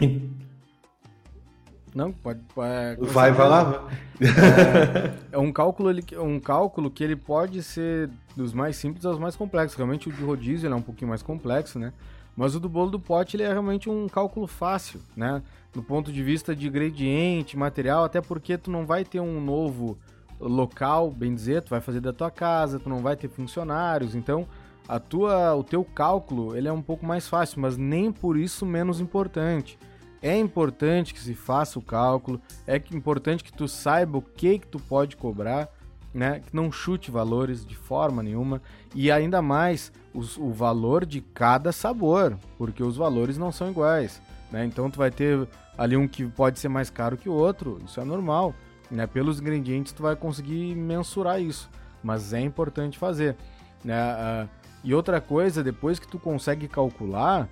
Não, pode. É, vai, vai lá. É, é, um cálculo, ele, um cálculo que ele pode ser dos mais simples aos mais complexos. Realmente o de rodízio é um pouquinho mais complexo, né? Mas o do bolo do pote ele é realmente um cálculo fácil, né? Do ponto de vista de ingrediente, material, até porque tu não vai ter um novo local, bem dizer, tu vai fazer da tua casa, tu não vai ter funcionários, então a tua, o teu cálculo ele é um pouco mais fácil, mas nem por isso menos importante. É importante que se faça o cálculo, é importante que tu saiba o que que tu pode cobrar, né? Que não chute valores de forma nenhuma e ainda mais os, o valor de cada sabor, porque os valores não são iguais, né? Então tu vai ter ali um que pode ser mais caro que o outro, isso é normal, né? Pelos ingredientes tu vai conseguir mensurar isso, mas é importante fazer, né? Uh, e outra coisa, depois que tu consegue calcular,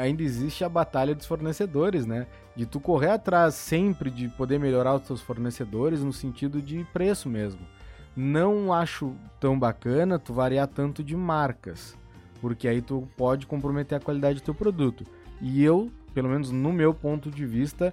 ainda existe a batalha dos fornecedores, né? De tu correr atrás sempre de poder melhorar os teus fornecedores no sentido de preço mesmo. Não acho tão bacana tu variar tanto de marcas, porque aí tu pode comprometer a qualidade do teu produto. E eu, pelo menos no meu ponto de vista,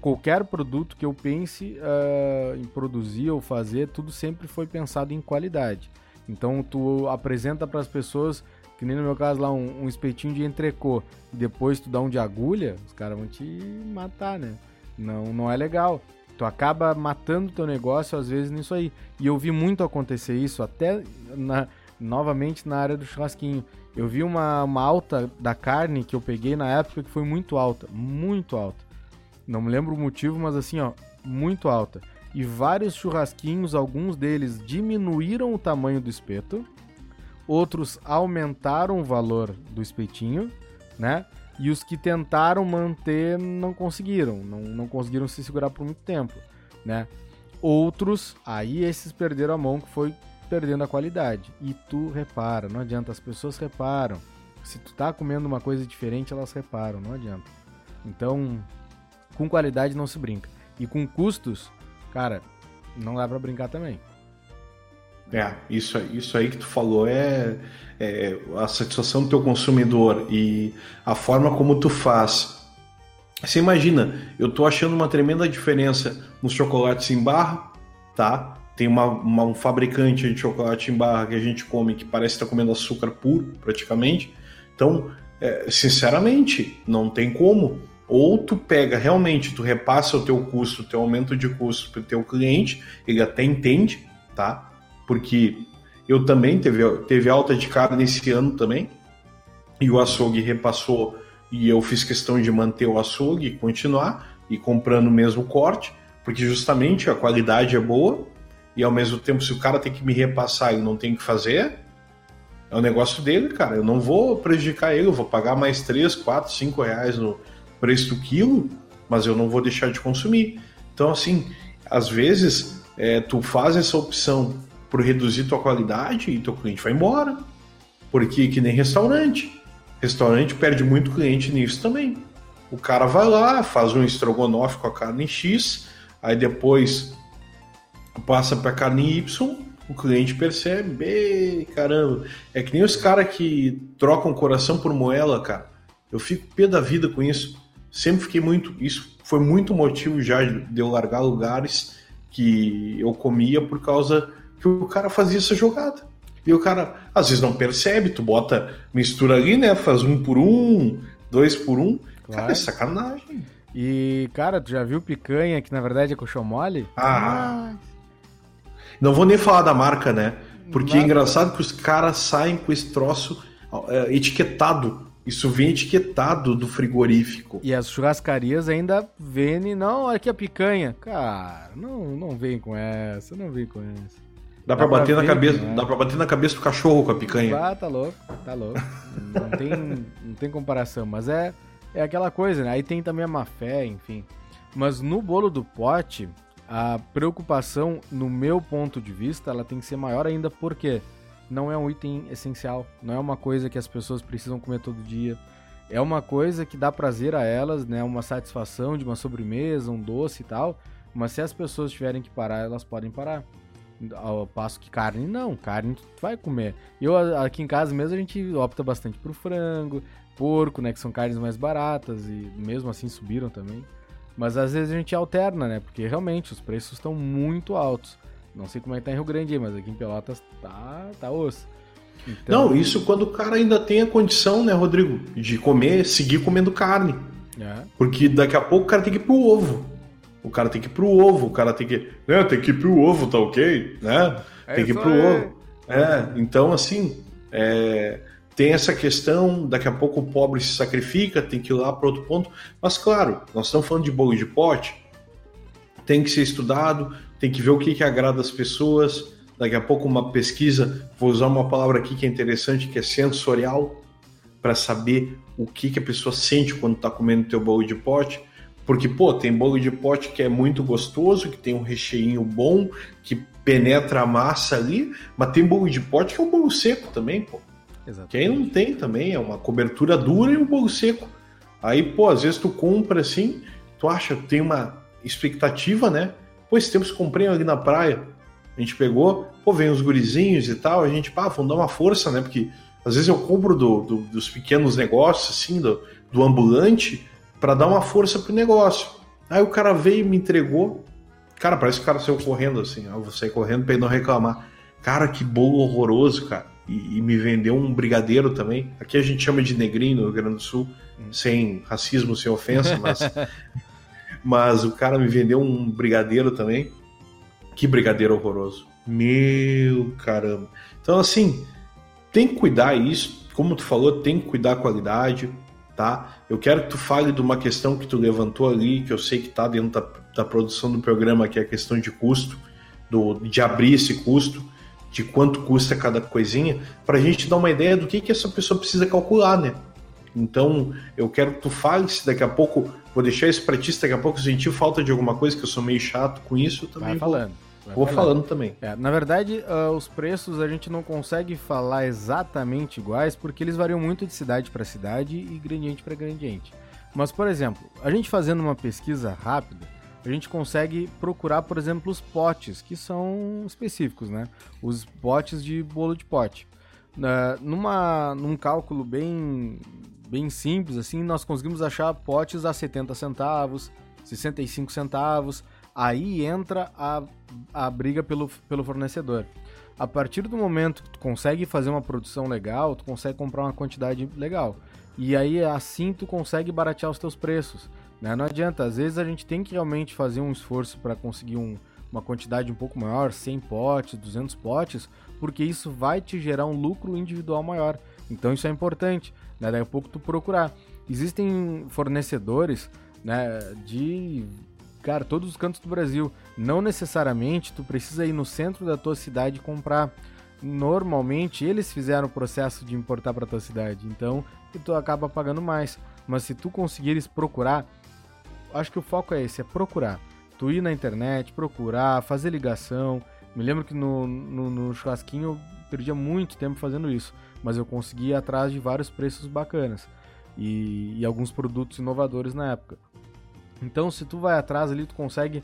qualquer produto que eu pense uh, em produzir ou fazer, tudo sempre foi pensado em qualidade. Então tu apresenta para as pessoas, que nem no meu caso lá, um, um espetinho de entrecô, e depois tu dá um de agulha, os caras vão te matar, né? Não, não é legal. Tu acaba matando teu negócio às vezes nisso aí. E eu vi muito acontecer isso, até na, novamente na área do churrasquinho. Eu vi uma, uma alta da carne que eu peguei na época que foi muito alta, muito alta. Não me lembro o motivo, mas assim, ó, muito alta e vários churrasquinhos, alguns deles diminuíram o tamanho do espeto, outros aumentaram o valor do espetinho, né? E os que tentaram manter não conseguiram, não, não conseguiram se segurar por muito tempo, né? Outros, aí esses perderam a mão, que foi perdendo a qualidade. E tu repara, não adianta, as pessoas reparam. Se tu tá comendo uma coisa diferente, elas reparam, não adianta. Então, com qualidade não se brinca. E com custos, cara, não dá pra brincar também. É, isso, isso aí que tu falou é, é, a satisfação do teu consumidor e a forma como tu faz. Você imagina, eu tô achando uma tremenda diferença nos chocolates em barra, tá? Tem uma, uma, um fabricante de chocolate em barra que a gente come que parece estar tá comendo açúcar puro, praticamente. Então, é, sinceramente, não tem como. Ou tu pega realmente, tu repassa o teu custo, o teu aumento de custo para o teu cliente, ele até entende, tá? Porque eu também teve, teve alta de carne nesse ano também, e o açougue repassou, e eu fiz questão de manter o açougue e continuar, e comprando o mesmo corte, porque justamente a qualidade é boa, e ao mesmo tempo, se o cara tem que me repassar e não tem que fazer, é o negócio dele, cara. Eu não vou prejudicar ele, eu vou pagar mais 3, 4, 5 reais no preço do quilo, mas eu não vou deixar de consumir. Então, assim, às vezes, é, tu faz essa opção por reduzir tua qualidade e teu cliente vai embora. Porque que nem restaurante. Restaurante perde muito cliente nisso também. O cara vai lá, faz um estrogonofe com a carne X, aí depois passa para carne Y, o cliente percebe, caramba, é que nem os caras que trocam coração por moela, cara. Eu fico pé da vida com isso. Sempre fiquei muito, isso foi muito motivo já de eu largar lugares que eu comia por causa que o cara fazia essa jogada. E o cara às vezes não percebe, tu bota, mistura ali, né? Faz um por um, dois por um. Claro. Cara, é sacanagem. E, cara, tu já viu picanha que na verdade é colchão mole? Ah. ah. Não vou nem falar da marca, né? Porque é engraçado que os caras saem com esse troço é, etiquetado. Isso vem etiquetado do frigorífico. E as churrascarias ainda vendem, não, aqui a picanha. Cara, não, não vem com essa, não vem com essa. Dá, dá pra, bater na cabeça, né? dá pra bater na cabeça do cachorro com a picanha. Ah, tá louco, tá louco. não, tem, não tem comparação, mas é, é aquela coisa, né? Aí tem também a má fé, enfim. Mas no bolo do pote, a preocupação, no meu ponto de vista, ela tem que ser maior ainda porque não é um item essencial, não é uma coisa que as pessoas precisam comer todo dia. É uma coisa que dá prazer a elas, né? Uma satisfação de uma sobremesa, um doce e tal. Mas se as pessoas tiverem que parar, elas podem parar. Ao passo que carne não, carne tu vai comer. Eu aqui em casa mesmo a gente opta bastante pro frango, porco, né, que são carnes mais baratas e mesmo assim subiram também. Mas às vezes a gente alterna, né? Porque realmente os preços estão muito altos. Não sei como é que tá em Rio Grande, mas aqui em Pelotas tá, tá osso. Então... Não, isso quando o cara ainda tem a condição, né, Rodrigo, de comer, seguir comendo carne. É. Porque daqui a pouco o cara tem que ir pro ovo. O cara tem que ir pro ovo, o cara tem que. Né, tem que ir pro ovo, tá ok? Né? É tem que ir pro aí. ovo. É, então assim. É, tem essa questão, daqui a pouco o pobre se sacrifica, tem que ir lá para outro ponto. Mas claro, nós estamos falando de bolo de pote, tem que ser estudado, tem que ver o que, que agrada as pessoas. Daqui a pouco uma pesquisa, vou usar uma palavra aqui que é interessante, que é sensorial, para saber o que, que a pessoa sente quando está comendo teu bolo de pote. Porque, pô, tem bolo de pote que é muito gostoso, que tem um recheinho bom, que penetra a massa ali, mas tem bolo de pote que é um bolo seco também, pô. Exatamente. Quem não tem também, é uma cobertura dura e um bolo seco. Aí, pô, às vezes tu compra assim, tu acha, tem uma expectativa, né? Pô, esse tempo comprei ali na praia, a gente pegou, pô, vem os gurizinhos e tal, a gente, pá, vamos dar uma força, né? Porque às vezes eu compro do, do, dos pequenos negócios, assim, do, do ambulante, para dar uma força pro negócio. Aí o cara veio e me entregou. Cara, parece que o cara saiu correndo assim, ó, eu vou sair correndo pra ele não reclamar. Cara, que bolo horroroso, cara e, e, me vendeu um brigadeiro também. Aqui a gente chama de negrinho no Rio Grande do Sul, hum. sem racismo, sem ofensa, mas, mas o cara me vendeu um brigadeiro também. Que brigadeiro horroroso. Meu caramba. Então, assim, tem que cuidar isso. Como tu falou, tem que cuidar a qualidade, tá? Eu quero que tu fale de uma questão que tu levantou ali, que eu sei que tá dentro da, da produção do programa, que é a questão de custo, do, de abrir esse custo de quanto custa cada coisinha, para a gente dar uma ideia do que, que essa pessoa precisa calcular, né? Então, eu quero que tu fale se daqui a pouco, vou deixar isso para ti, se daqui a pouco sentir falta de alguma coisa, que eu sou meio chato com isso, também vai falando. Vai vou falando, falando também. É, na verdade, uh, os preços a gente não consegue falar exatamente iguais, porque eles variam muito de cidade para cidade e gradiente para gradiente. Mas, por exemplo, a gente fazendo uma pesquisa rápida, a gente consegue procurar, por exemplo, os potes, que são específicos, né? Os potes de bolo de pote. Uh, numa, num cálculo bem, bem simples, assim, nós conseguimos achar potes a 70 centavos, 65 centavos. Aí entra a, a briga pelo, pelo fornecedor. A partir do momento que tu consegue fazer uma produção legal, tu consegue comprar uma quantidade legal. E aí assim tu consegue baratear os teus preços. Né? Não adianta, às vezes a gente tem que realmente fazer um esforço para conseguir um, uma quantidade um pouco maior, 100 potes, 200 potes, porque isso vai te gerar um lucro individual maior. Então isso é importante, né? Daí a pouco tu procurar. Existem fornecedores né, de cara, todos os cantos do Brasil. Não necessariamente tu precisa ir no centro da tua cidade comprar. Normalmente eles fizeram o processo de importar para tua cidade, então tu acaba pagando mais. Mas se tu conseguires procurar, acho que o foco é esse, é procurar. Tu ir na internet, procurar, fazer ligação. Me lembro que no, no, no churrasquinho eu perdia muito tempo fazendo isso, mas eu consegui ir atrás de vários preços bacanas e, e alguns produtos inovadores na época. Então, se tu vai atrás ali, tu consegue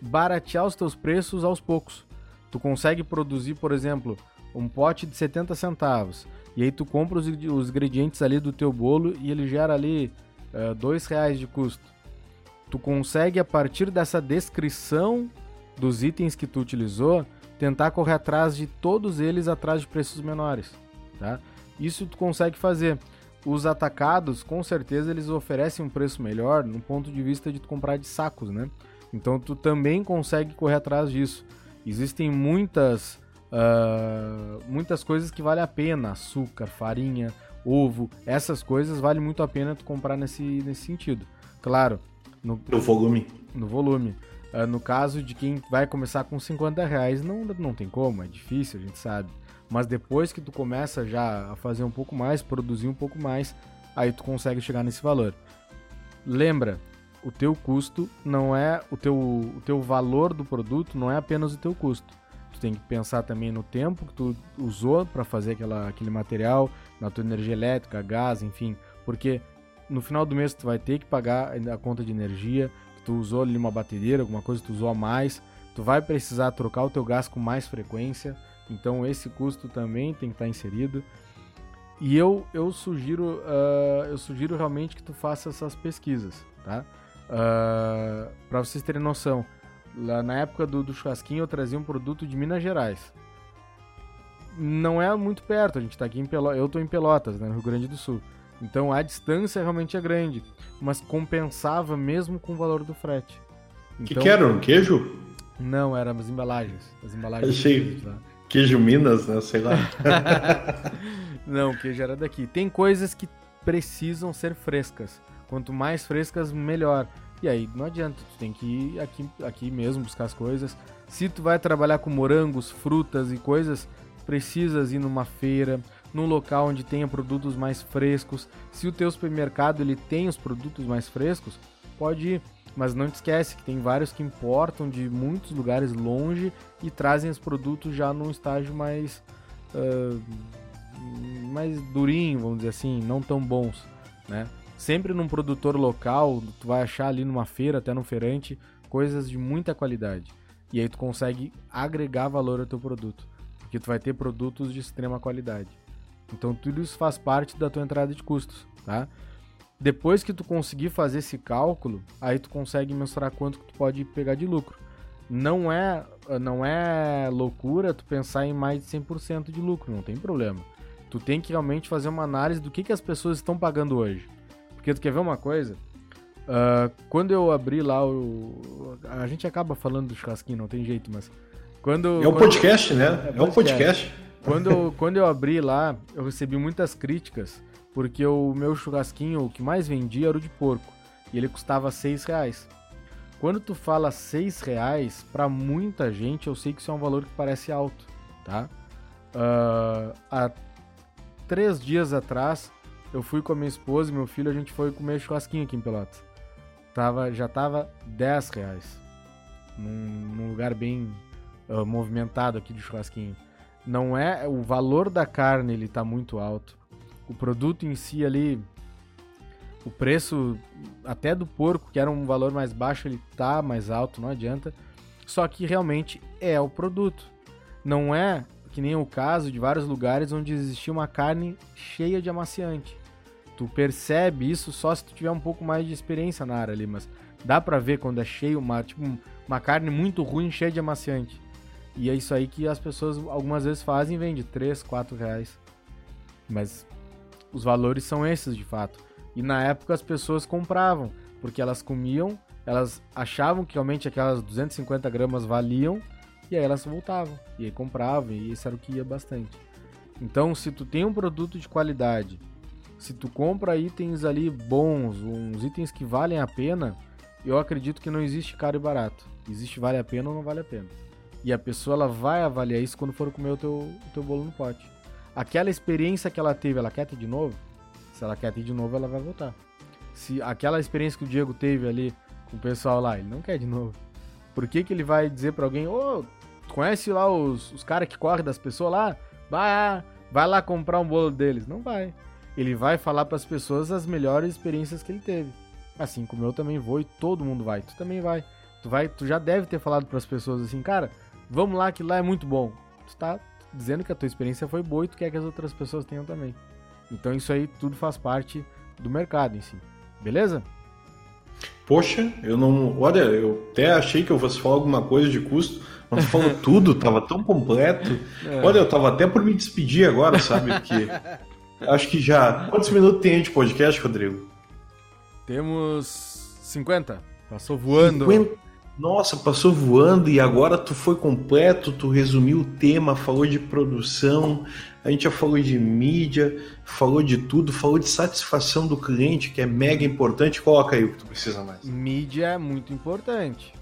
baratear os teus preços aos poucos. Tu consegue produzir, por exemplo, um pote de 70 centavos. E aí tu compra os, os ingredientes ali do teu bolo e ele gera ali uh, dois reais de custo. Tu consegue, a partir dessa descrição dos itens que tu utilizou, tentar correr atrás de todos eles atrás de preços menores. Tá? Isso tu consegue fazer. Os atacados, com certeza, eles oferecem um preço melhor no ponto de vista de tu comprar de sacos, né? Então tu também consegue correr atrás disso. Existem muitas, uh, muitas coisas que valem a pena, açúcar, farinha, ovo, essas coisas vale muito a pena tu comprar nesse, nesse sentido. Claro, no, no volume. No volume. Uh, no caso de quem vai começar com 50 reais, não, não tem como, é difícil, a gente sabe. Mas depois que tu começa já a fazer um pouco mais, produzir um pouco mais, aí tu consegue chegar nesse valor. Lembra, o teu custo não é o teu, o teu valor do produto não é apenas o teu custo. Tu tem que pensar também no tempo que tu usou para fazer aquela, aquele material, na tua energia elétrica, gás, enfim, porque no final do mês tu vai ter que pagar a conta de energia, tu usou ali uma batedeira, alguma coisa tu usou a mais, tu vai precisar trocar o teu gás com mais frequência. Então esse custo também tem que estar inserido. E eu, eu sugiro uh, eu sugiro realmente que tu faça essas pesquisas, tá? Uh, ah, para vocês terem noção, lá na época do, do churrasquinho eu trazia um produto de Minas Gerais. Não é muito perto, a gente está aqui em Pelotas, eu estou em Pelotas, né, no Rio Grande do Sul. Então a distância realmente é grande, mas compensava mesmo com o valor do frete. O então, que, que era? Um queijo? Não, eram as embalagens. As embalagens. Achei. Queijo Minas, né? Sei lá. Não, queijo era daqui. Tem coisas que precisam ser frescas. Quanto mais frescas, melhor. E aí não adianta, tu tem que ir aqui, aqui mesmo buscar as coisas. Se tu vai trabalhar com morangos, frutas e coisas, precisas ir numa feira, num local onde tenha produtos mais frescos. Se o teu supermercado ele tem os produtos mais frescos, pode ir. Mas não te esquece que tem vários que importam de muitos lugares longe e trazem os produtos já num estágio mais. Uh, mais durinho, vamos dizer assim, não tão bons, né? Sempre num produtor local, tu vai achar ali numa feira, até no feirante, coisas de muita qualidade. E aí tu consegue agregar valor ao teu produto, porque tu vai ter produtos de extrema qualidade. Então tudo isso faz parte da tua entrada de custos, tá? Depois que tu conseguir fazer esse cálculo, aí tu consegue mensurar quanto que tu pode pegar de lucro. Não é, não é loucura tu pensar em mais de 100% de lucro, não tem problema. Tu tem que realmente fazer uma análise do que, que as pessoas estão pagando hoje. Porque tu quer ver uma coisa? Uh, quando eu abri lá o. A gente acaba falando do churrasquinho, não tem jeito, mas. Quando, é um quando... podcast, né? É, podcast. é um podcast. Quando, quando eu abri lá, eu recebi muitas críticas porque o meu churrasquinho, o que mais vendia era o de porco, e ele custava seis reais. Quando tu fala seis reais, para muita gente eu sei que isso é um valor que parece alto, tá? Uh, há três dias atrás eu fui com a minha esposa e meu filho, a gente foi comer churrasquinho aqui em Pelotas. Tava, já tava 10 reais. Num, num lugar bem uh, movimentado aqui de churrasquinho. Não é. O valor da carne ele tá muito alto o produto em si ali, o preço até do porco, que era um valor mais baixo, ele tá mais alto, não adianta. Só que realmente é o produto. Não é que nem o caso de vários lugares onde existia uma carne cheia de amaciante. Tu percebe isso só se tu tiver um pouco mais de experiência na área ali, mas dá pra ver quando é cheio, uma, tipo, uma carne muito ruim, cheia de amaciante. E é isso aí que as pessoas algumas vezes fazem e vendem 3, 4 reais. Mas os valores são esses de fato. E na época as pessoas compravam, porque elas comiam, elas achavam que realmente aquelas 250 gramas valiam, e aí elas voltavam, e aí compravam, e isso era o que ia bastante. Então, se tu tem um produto de qualidade, se tu compra itens ali bons, uns itens que valem a pena, eu acredito que não existe caro e barato. Existe vale a pena ou não vale a pena. E a pessoa ela vai avaliar isso quando for comer o teu, o teu bolo no pote. Aquela experiência que ela teve, ela quer ter de novo? Se ela quer ter de novo, ela vai voltar. Se aquela experiência que o Diego teve ali com o pessoal lá, ele não quer de novo. Por que, que ele vai dizer para alguém, ô, oh, conhece lá os, os caras que correm das pessoas lá? Vai, vai lá comprar um bolo deles. Não vai. Ele vai falar para as pessoas as melhores experiências que ele teve. Assim como eu também vou e todo mundo vai. Tu também vai. Tu vai, tu já deve ter falado para as pessoas assim, cara, vamos lá que lá é muito bom. Tu tá dizendo que a tua experiência foi boa e tu quer que as outras pessoas tenham também. Então isso aí tudo faz parte do mercado em si. Beleza? Poxa, eu não. Olha, eu até achei que eu fosse falar alguma coisa de custo, mas tu falou tudo, tava tão completo. É. Olha, eu tava até por me despedir agora, sabe? Porque acho que já. Quantos minutos tem de podcast, Rodrigo? Temos 50. Passou voando. 50? Nossa, passou voando e agora tu foi completo, tu resumiu o tema, falou de produção, a gente já falou de mídia, falou de tudo, falou de satisfação do cliente, que é mega importante. Coloca aí o que tu precisa mais. Mídia é muito importante.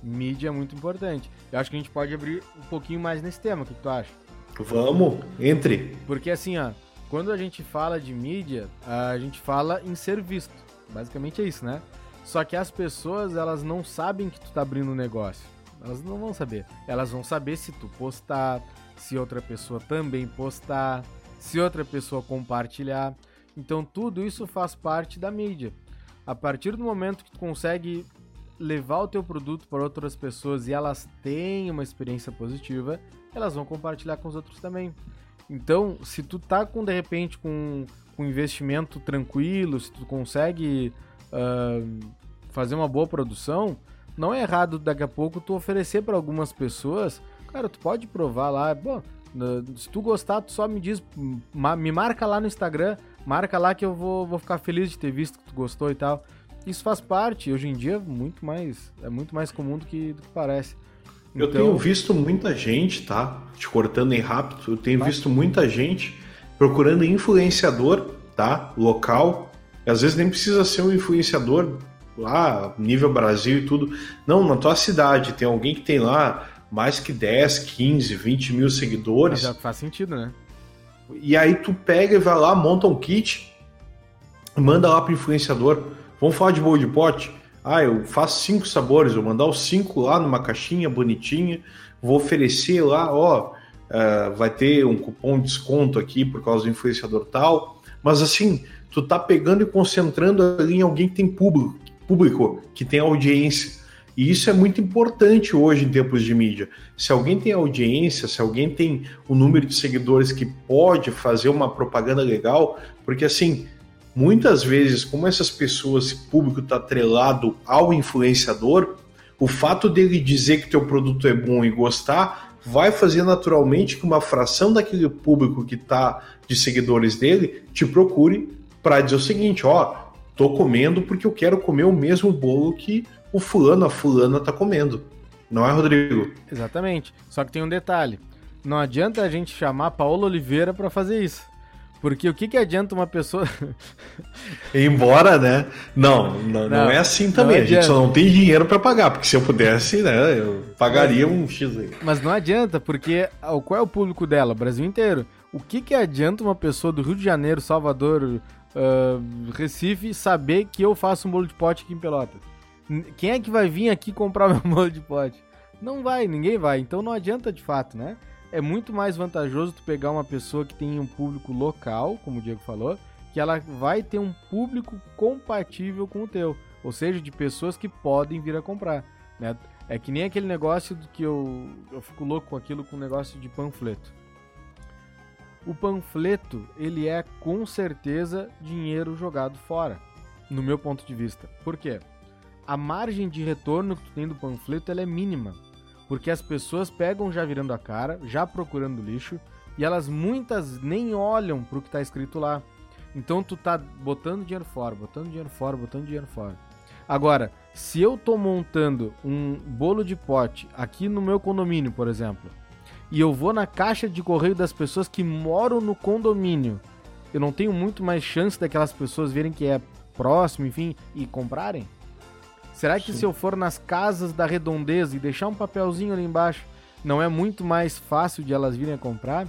Mídia é muito importante. Eu acho que a gente pode abrir um pouquinho mais nesse tema, o que tu acha? Vamos, entre. Porque assim, ó, quando a gente fala de mídia, a gente fala em ser visto. Basicamente é isso, né? Só que as pessoas, elas não sabem que tu tá abrindo um negócio. Elas não vão saber. Elas vão saber se tu postar, se outra pessoa também postar, se outra pessoa compartilhar. Então tudo isso faz parte da mídia. A partir do momento que tu consegue levar o teu produto para outras pessoas e elas têm uma experiência positiva, elas vão compartilhar com os outros também. Então, se tu tá com de repente com um investimento tranquilo, se tu consegue uh, fazer uma boa produção, não é errado daqui a pouco tu oferecer para algumas pessoas, cara, tu pode provar lá, bom, se tu gostar, tu só me diz, me marca lá no Instagram, marca lá que eu vou, vou ficar feliz de ter visto que tu gostou e tal. Isso faz parte, hoje em dia muito mais, é muito mais comum do que, do que parece. Então... Eu tenho visto muita gente, tá? Te cortando em rápido, eu tenho Vai. visto muita gente procurando influenciador, tá? Local. Às vezes nem precisa ser um influenciador lá, nível Brasil e tudo. Não, na tua cidade tem alguém que tem lá mais que 10, 15, 20 mil seguidores. Mas é faz sentido, né? E aí tu pega e vai lá, monta um kit, manda lá pro influenciador. Vamos falar de bolo de pote? Ah, eu faço cinco sabores, vou mandar os cinco lá numa caixinha bonitinha, vou oferecer lá, ó, uh, vai ter um cupom de desconto aqui por causa do influenciador tal. Mas assim, tu tá pegando e concentrando ali em alguém que tem público, público, que tem audiência. E isso é muito importante hoje em tempos de mídia. Se alguém tem audiência, se alguém tem o um número de seguidores que pode fazer uma propaganda legal, porque assim, muitas vezes, como essas pessoas, esse público está atrelado ao influenciador, o fato dele dizer que teu produto é bom e gostar vai fazer naturalmente que uma fração daquele público que está de seguidores dele te procure para dizer o seguinte, ó, tô comendo porque eu quero comer o mesmo bolo que o fulano, a fulana tá comendo. Não é, Rodrigo? Exatamente. Só que tem um detalhe. Não adianta a gente chamar Paulo Oliveira para fazer isso. Porque o que, que adianta uma pessoa. Embora, né? Não, não, não, não é assim também. A gente só não tem dinheiro para pagar. Porque se eu pudesse, né? Eu pagaria um X aí. Mas não adianta, porque qual é o público dela? O Brasil inteiro. O que, que adianta uma pessoa do Rio de Janeiro, Salvador, uh, Recife saber que eu faço um bolo de pote aqui em Pelotas. Quem é que vai vir aqui comprar meu bolo de pote? Não vai, ninguém vai. Então não adianta de fato, né? É muito mais vantajoso tu pegar uma pessoa que tem um público local, como o Diego falou, que ela vai ter um público compatível com o teu. Ou seja, de pessoas que podem vir a comprar. Né? É que nem aquele negócio do que eu, eu fico louco com aquilo com o negócio de panfleto o panfleto ele é com certeza dinheiro jogado fora, no meu ponto de vista. Por quê? A margem de retorno que tu tem do panfleto ela é mínima, porque as pessoas pegam já virando a cara, já procurando lixo, e elas muitas nem olham para o que está escrito lá. Então tu tá botando dinheiro fora, botando dinheiro fora, botando dinheiro fora. Agora, se eu tô montando um bolo de pote aqui no meu condomínio, por exemplo, e eu vou na caixa de correio das pessoas que moram no condomínio, eu não tenho muito mais chance daquelas pessoas verem que é próximo, enfim, e comprarem? Será que Sim. se eu for nas casas da redondeza e deixar um papelzinho ali embaixo, não é muito mais fácil de elas virem a comprar?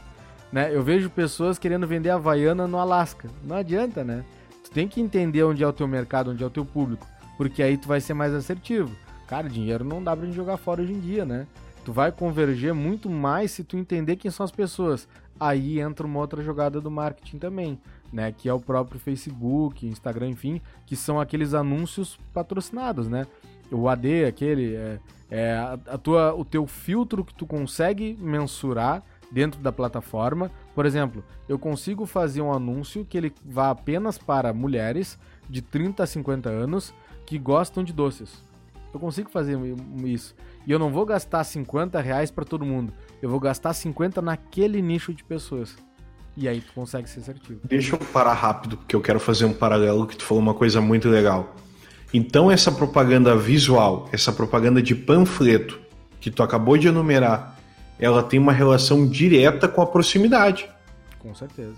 Né? Eu vejo pessoas querendo vender Havaiana no Alasca. Não adianta, né? Tu tem que entender onde é o teu mercado, onde é o teu público, porque aí tu vai ser mais assertivo. Cara, dinheiro não dá pra gente jogar fora hoje em dia, né? Tu vai converger muito mais se tu entender quem são as pessoas. Aí entra uma outra jogada do marketing também, né? Que é o próprio Facebook, Instagram, enfim, que são aqueles anúncios patrocinados, né? O AD, aquele, é, é a, tua, o teu filtro que tu consegue mensurar dentro da plataforma. Por exemplo, eu consigo fazer um anúncio que ele vá apenas para mulheres de 30 a 50 anos que gostam de doces. Eu consigo fazer isso. E eu não vou gastar 50 reais para todo mundo. Eu vou gastar 50 naquele nicho de pessoas. E aí tu consegue ser assertivo. Deixa eu parar rápido, porque eu quero fazer um paralelo que tu falou uma coisa muito legal. Então essa propaganda visual, essa propaganda de panfleto que tu acabou de enumerar, ela tem uma relação direta com a proximidade. Com certeza.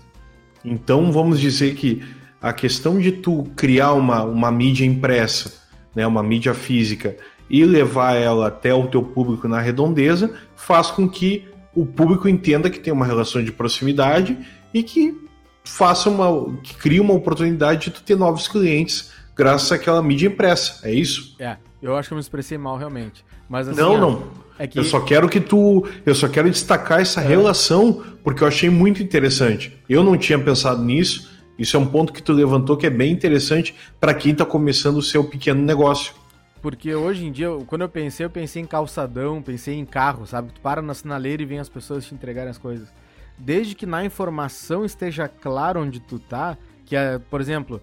Então vamos dizer que a questão de tu criar uma, uma mídia impressa, né, uma mídia física, e levar ela até o teu público na redondeza, faz com que o público entenda que tem uma relação de proximidade e que faça uma que crie uma oportunidade de tu ter novos clientes graças àquela mídia impressa. É isso? É. Eu acho que eu me expressei mal realmente. Mas assim, Não, não. É que... Eu só quero que tu. Eu só quero destacar essa é. relação, porque eu achei muito interessante. Eu não tinha pensado nisso. Isso é um ponto que tu levantou que é bem interessante para quem está começando o seu pequeno negócio. Porque hoje em dia, quando eu pensei, eu pensei em calçadão, pensei em carro, sabe? Tu para na sinaleira e vem as pessoas te entregarem as coisas. Desde que na informação esteja claro onde tu tá, que é, por exemplo,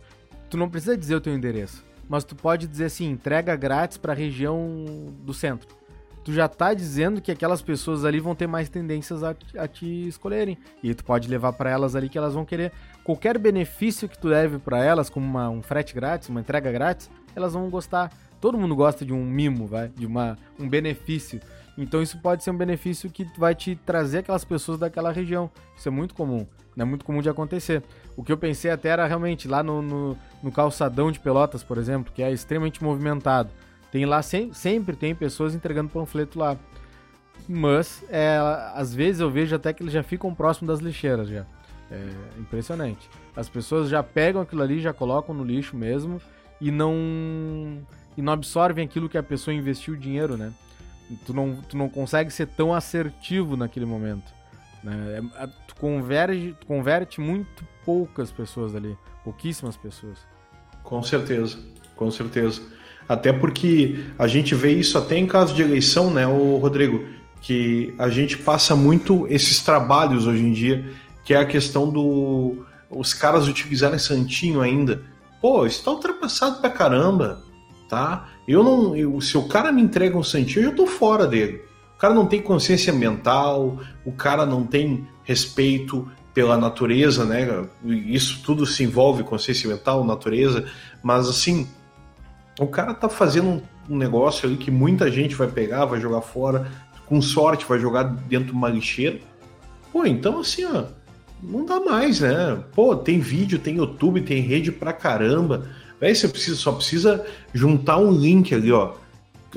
tu não precisa dizer o teu endereço, mas tu pode dizer assim, entrega grátis para a região do centro. Tu já tá dizendo que aquelas pessoas ali vão ter mais tendências a, a te escolherem. E tu pode levar para elas ali que elas vão querer. Qualquer benefício que tu leve para elas, como uma, um frete grátis, uma entrega grátis, elas vão gostar. Todo mundo gosta de um mimo, vai, de uma, um benefício. Então isso pode ser um benefício que vai te trazer aquelas pessoas daquela região. Isso é muito comum, é muito comum de acontecer. O que eu pensei até era realmente lá no, no, no calçadão de Pelotas, por exemplo, que é extremamente movimentado. Tem lá, sem, sempre tem pessoas entregando panfleto lá. Mas, é, às vezes eu vejo até que eles já ficam próximo das lixeiras já. É impressionante. As pessoas já pegam aquilo ali, já colocam no lixo mesmo e não e não absorvem aquilo que a pessoa investiu o dinheiro, né? Tu não, tu não consegue ser tão assertivo naquele momento. Né? É, tu, converge, tu converte muito poucas pessoas ali, pouquíssimas pessoas. Com certeza, com certeza. Até porque a gente vê isso até em caso de eleição, né, o Rodrigo? Que a gente passa muito esses trabalhos hoje em dia, que é a questão do. Os caras utilizarem santinho ainda. Pô, isso tá ultrapassado pra caramba tá? Eu não, eu, se o cara me entrega um santinho, eu já tô fora dele. O cara não tem consciência mental, o cara não tem respeito pela natureza, né? Isso tudo se envolve consciência mental, natureza, mas assim, o cara tá fazendo um, negócio ali que muita gente vai pegar, vai jogar fora, com sorte vai jogar dentro de uma lixeira. Pô, então assim, ó, não dá mais, né? Pô, tem vídeo, tem YouTube, tem rede pra caramba. Aí você precisa, só precisa juntar um link ali, ó.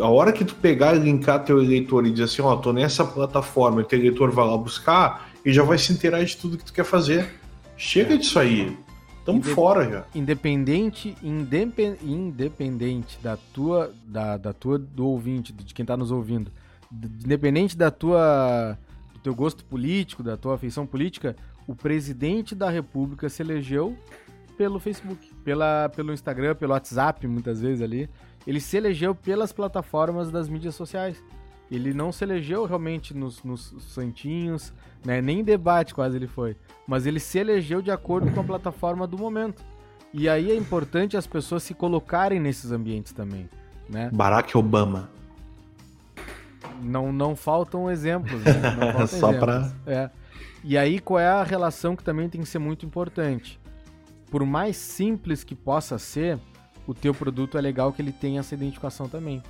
A hora que tu pegar e linkar teu eleitor e dizer assim, ó, tô nessa plataforma, e teu eleitor vai lá buscar e já vai se inteirar de tudo que tu quer fazer. Chega é. disso aí. Tamo Indep fora já. Independente, independ, independente da tua, da, da tua, do ouvinte, de quem tá nos ouvindo, independente da tua, do teu gosto político, da tua afeição política, o presidente da república se elegeu pelo Facebook, pela, pelo Instagram, pelo WhatsApp, muitas vezes ali. Ele se elegeu pelas plataformas das mídias sociais. Ele não se elegeu realmente nos, nos santinhos, né? nem em debate quase ele foi. Mas ele se elegeu de acordo com a plataforma do momento. E aí é importante as pessoas se colocarem nesses ambientes também. Né? Barack Obama. Não, não faltam exemplos. Né? Não faltam Só para. É. E aí qual é a relação que também tem que ser muito importante? por mais simples que possa ser, o teu produto é legal que ele tenha essa identificação também.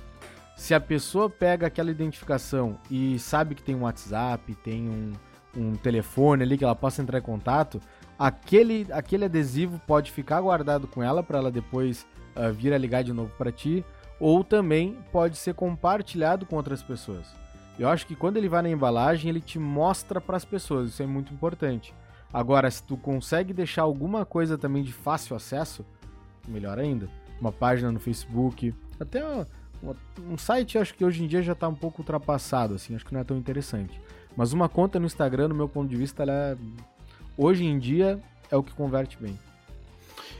Se a pessoa pega aquela identificação e sabe que tem um WhatsApp, tem um, um telefone ali que ela possa entrar em contato, aquele, aquele adesivo pode ficar guardado com ela para ela depois uh, vir a ligar de novo para ti, ou também pode ser compartilhado com outras pessoas. Eu acho que quando ele vai na embalagem, ele te mostra para as pessoas, isso é muito importante. Agora, se tu consegue deixar alguma coisa também de fácil acesso, melhor ainda. Uma página no Facebook, até um site, acho que hoje em dia já está um pouco ultrapassado, assim, acho que não é tão interessante. Mas uma conta no Instagram, no meu ponto de vista, ela é, hoje em dia é o que converte bem.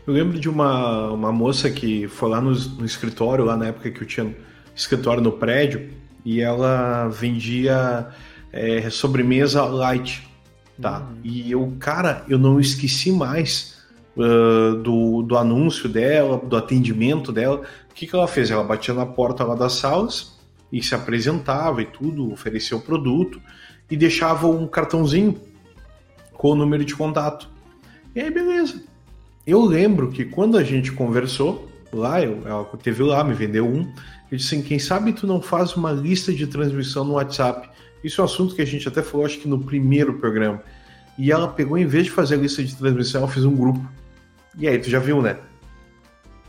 Eu lembro de uma, uma moça que foi lá no, no escritório, lá na época que eu tinha escritório no prédio, e ela vendia é, sobremesa light, tá? Uhum. E eu, cara, eu não esqueci mais uh, do, do anúncio dela, do atendimento dela. O que, que ela fez? Ela batia na porta lá das salas e se apresentava e tudo, oferecia o produto e deixava um cartãozinho com o número de contato. E aí, beleza. Eu lembro que quando a gente conversou lá, eu, ela teve lá, me vendeu um. Eu disse assim: quem sabe tu não faz uma lista de transmissão no WhatsApp? Isso é um assunto que a gente até falou, acho que no primeiro programa. E ela pegou, em vez de fazer a lista de transmissão, ela fez um grupo. E aí, tu já viu, né?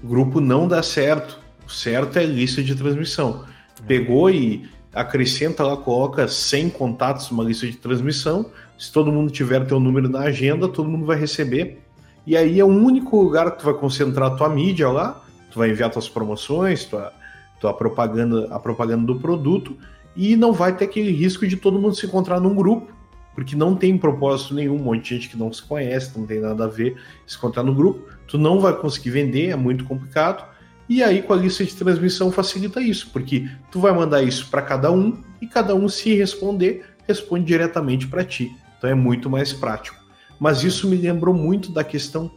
Grupo não dá certo. O certo é lista de transmissão. Pegou e acrescenta lá, coloca 100 contatos numa lista de transmissão. Se todo mundo tiver teu número na agenda, todo mundo vai receber. E aí é o único lugar que tu vai concentrar a tua mídia lá, tu vai enviar tuas promoções, tua, tua propaganda, a propaganda do produto, e não vai ter aquele risco de todo mundo se encontrar num grupo, porque não tem propósito nenhum, um monte de gente que não se conhece, não tem nada a ver, se encontrar no grupo, tu não vai conseguir vender, é muito complicado. E aí com a lista de transmissão facilita isso, porque tu vai mandar isso para cada um e cada um se responder, responde diretamente para ti. Então é muito mais prático. Mas isso me lembrou muito da questão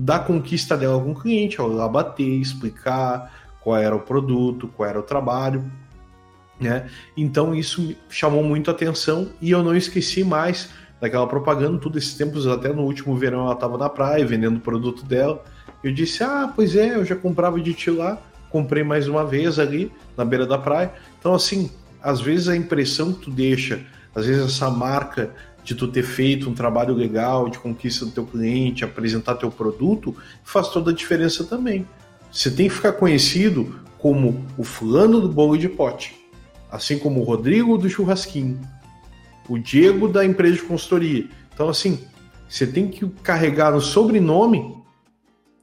da conquista dela com o cliente, ela bater, explicar qual era o produto, qual era o trabalho, né? Então isso chamou muito atenção e eu não esqueci mais daquela propaganda, todos esses tempos, até no último verão ela estava na praia vendendo o produto dela. Eu disse: "Ah, pois é, eu já comprava de ti lá, comprei mais uma vez ali na beira da praia". Então assim, às vezes a impressão que tu deixa, às vezes essa marca de tu ter feito um trabalho legal de conquista do teu cliente, apresentar teu produto, faz toda a diferença também. Você tem que ficar conhecido como o fulano do bolo de pote, assim como o Rodrigo do churrasquinho, o Diego da empresa de consultoria. Então, assim, você tem que carregar no sobrenome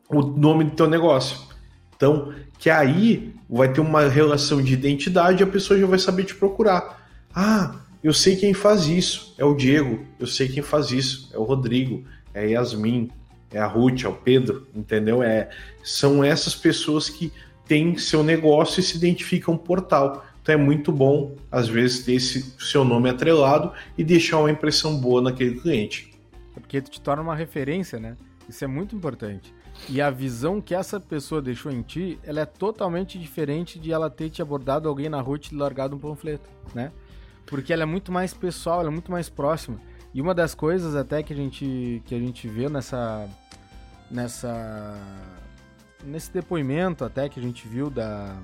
o nome do teu negócio. Então, que aí vai ter uma relação de identidade e a pessoa já vai saber te procurar. Ah, eu sei quem faz isso, é o Diego. Eu sei quem faz isso, é o Rodrigo, é a Yasmin, é a Ruth, é o Pedro, entendeu? É, são essas pessoas que têm seu negócio e se identificam portal. Então é muito bom, às vezes, ter esse seu nome atrelado e deixar uma impressão boa naquele cliente. É porque tu te torna uma referência, né? Isso é muito importante. E a visão que essa pessoa deixou em ti, ela é totalmente diferente de ela ter te abordado alguém na rua e te largado um panfleto, né? Porque ela é muito mais pessoal, ela é muito mais próxima. E uma das coisas até que a gente, que a gente vê nessa, nessa nesse depoimento até que a gente viu da,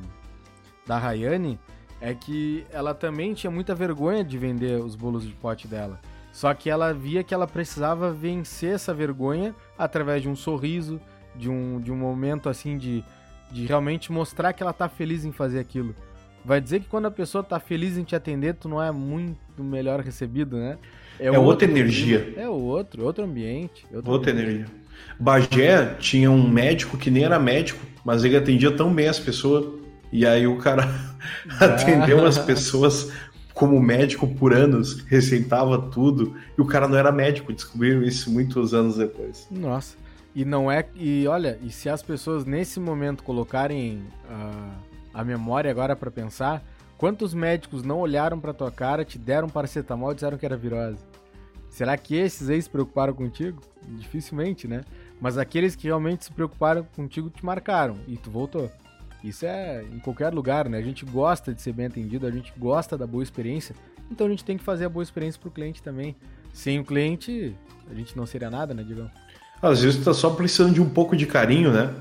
da Rayane é que ela também tinha muita vergonha de vender os bolos de pote dela. Só que ela via que ela precisava vencer essa vergonha através de um sorriso, de um, de um momento assim de, de realmente mostrar que ela tá feliz em fazer aquilo. Vai dizer que quando a pessoa tá feliz em te atender, tu não é muito melhor recebido, né? É, é outra energia. É outro, outro ambiente. Outro outra ambiente. energia. Bagé tinha um médico que nem era médico, mas ele atendia tão bem as pessoas. E aí o cara ah. atendeu as pessoas como médico por anos, receitava tudo, e o cara não era médico, descobriram isso muitos anos depois. Nossa. E não é. E olha, e se as pessoas nesse momento colocarem. Uh a memória agora para pensar, quantos médicos não olharam para tua cara, te deram paracetamol e disseram que era virose? Será que esses aí se preocuparam contigo? Dificilmente, né? Mas aqueles que realmente se preocuparam contigo te marcaram e tu voltou. Isso é em qualquer lugar, né? A gente gosta de ser bem atendido, a gente gosta da boa experiência, então a gente tem que fazer a boa experiência pro cliente também. Sem o cliente, a gente não seria nada, né, Digão? Às vezes tu tá só precisando de um pouco de carinho, né?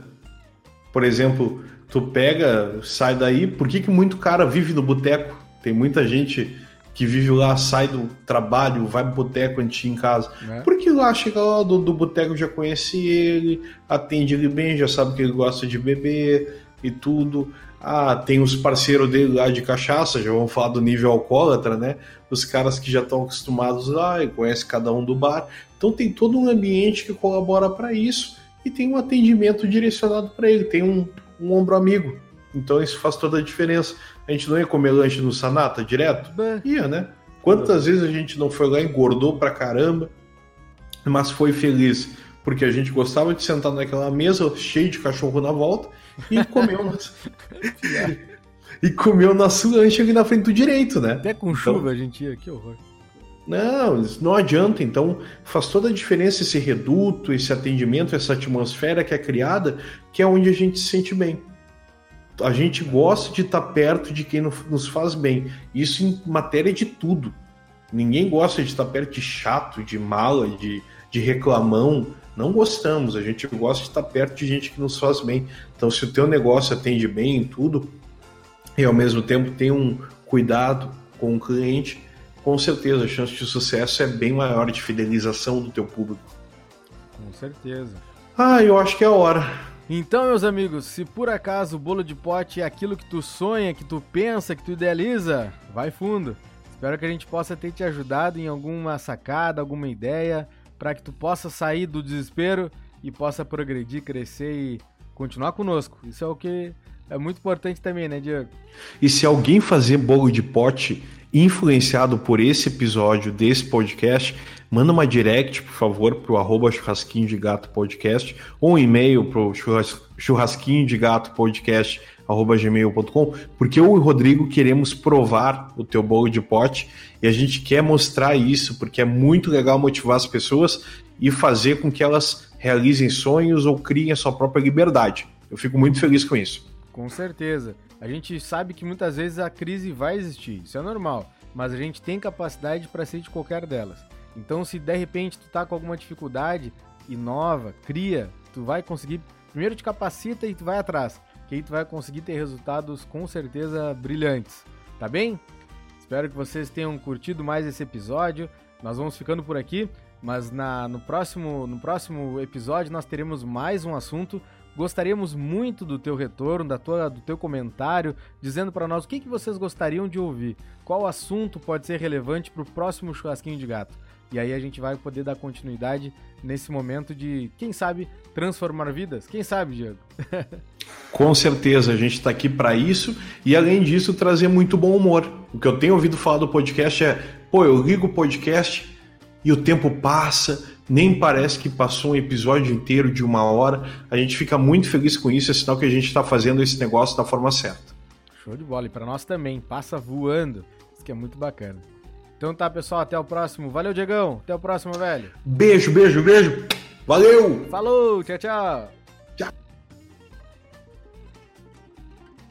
Por exemplo, tu pega, sai daí. Por que, que muito cara vive no boteco? Tem muita gente que vive lá, sai do trabalho, vai pro boteco antes em casa. É. Porque lá chega lá do, do boteco, já conhece ele, atende ele bem, já sabe que ele gosta de beber e tudo. Ah, tem os parceiros dele lá de cachaça, já vamos falar do nível alcoólatra, né? Os caras que já estão acostumados lá e conhecem cada um do bar. Então tem todo um ambiente que colabora para isso e tem um atendimento direcionado para ele, tem um, um ombro amigo. Então isso faz toda a diferença. A gente não ia comer lanche no Sanata direto? Ia, né? Quantas vezes a gente não foi lá engordou pra caramba, mas foi feliz porque a gente gostava de sentar naquela mesa cheia de cachorro na volta e comer o nosso... e comer o nosso lanche ali na frente do direito, né? Até com então... chuva a gente ia, que horror. Não, não adianta. Então faz toda a diferença esse reduto, esse atendimento, essa atmosfera que é criada, que é onde a gente se sente bem. A gente gosta de estar perto de quem nos faz bem. Isso em matéria de tudo. Ninguém gosta de estar perto de chato, de mala, de, de reclamão. Não gostamos. A gente gosta de estar perto de gente que nos faz bem. Então, se o teu negócio atende bem em tudo e ao mesmo tempo tem um cuidado com o cliente, com certeza a chance de sucesso é bem maior de fidelização do teu público. Com certeza. Ah, eu acho que é a hora. Então, meus amigos, se por acaso o bolo de pote é aquilo que tu sonha, que tu pensa, que tu idealiza, vai fundo. Espero que a gente possa ter te ajudado em alguma sacada, alguma ideia, para que tu possa sair do desespero e possa progredir, crescer e continuar conosco. Isso é o que é muito importante também, né, Diego? E se alguém fazer bolo de pote influenciado por esse episódio desse podcast, manda uma direct, por favor, para o arroba churrasquinho de gato podcast ou um e-mail para o churrasquinho de gato podcast arroba gmail.com, porque eu e o Rodrigo queremos provar o teu bolo de pote e a gente quer mostrar isso, porque é muito legal motivar as pessoas e fazer com que elas realizem sonhos ou criem a sua própria liberdade. Eu fico muito feliz com isso. Com certeza. A gente sabe que muitas vezes a crise vai existir, isso é normal, mas a gente tem capacidade para sair de qualquer delas. Então, se de repente tu tá com alguma dificuldade, inova, cria, tu vai conseguir. Primeiro te capacita e tu vai atrás, que aí tu vai conseguir ter resultados com certeza brilhantes, tá bem? Espero que vocês tenham curtido mais esse episódio. Nós vamos ficando por aqui, mas na, no, próximo, no próximo episódio nós teremos mais um assunto Gostaríamos muito do teu retorno, da tua, do teu comentário, dizendo para nós o que, que vocês gostariam de ouvir, qual assunto pode ser relevante para o próximo churrasquinho de gato. E aí a gente vai poder dar continuidade nesse momento de, quem sabe, transformar vidas. Quem sabe, Diego? Com certeza, a gente está aqui para isso e, além disso, trazer muito bom humor. O que eu tenho ouvido falar do podcast é: pô, eu ligo o podcast e o tempo passa, nem parece que passou um episódio inteiro de uma hora. A gente fica muito feliz com isso, é sinal que a gente está fazendo esse negócio da forma certa. Show de bola, e para nós também, passa voando. Isso que é muito bacana. Então tá, pessoal, até o próximo. Valeu, Diegão. Até o próximo, velho. Beijo, beijo, beijo. Valeu! Falou, tchau, tchau.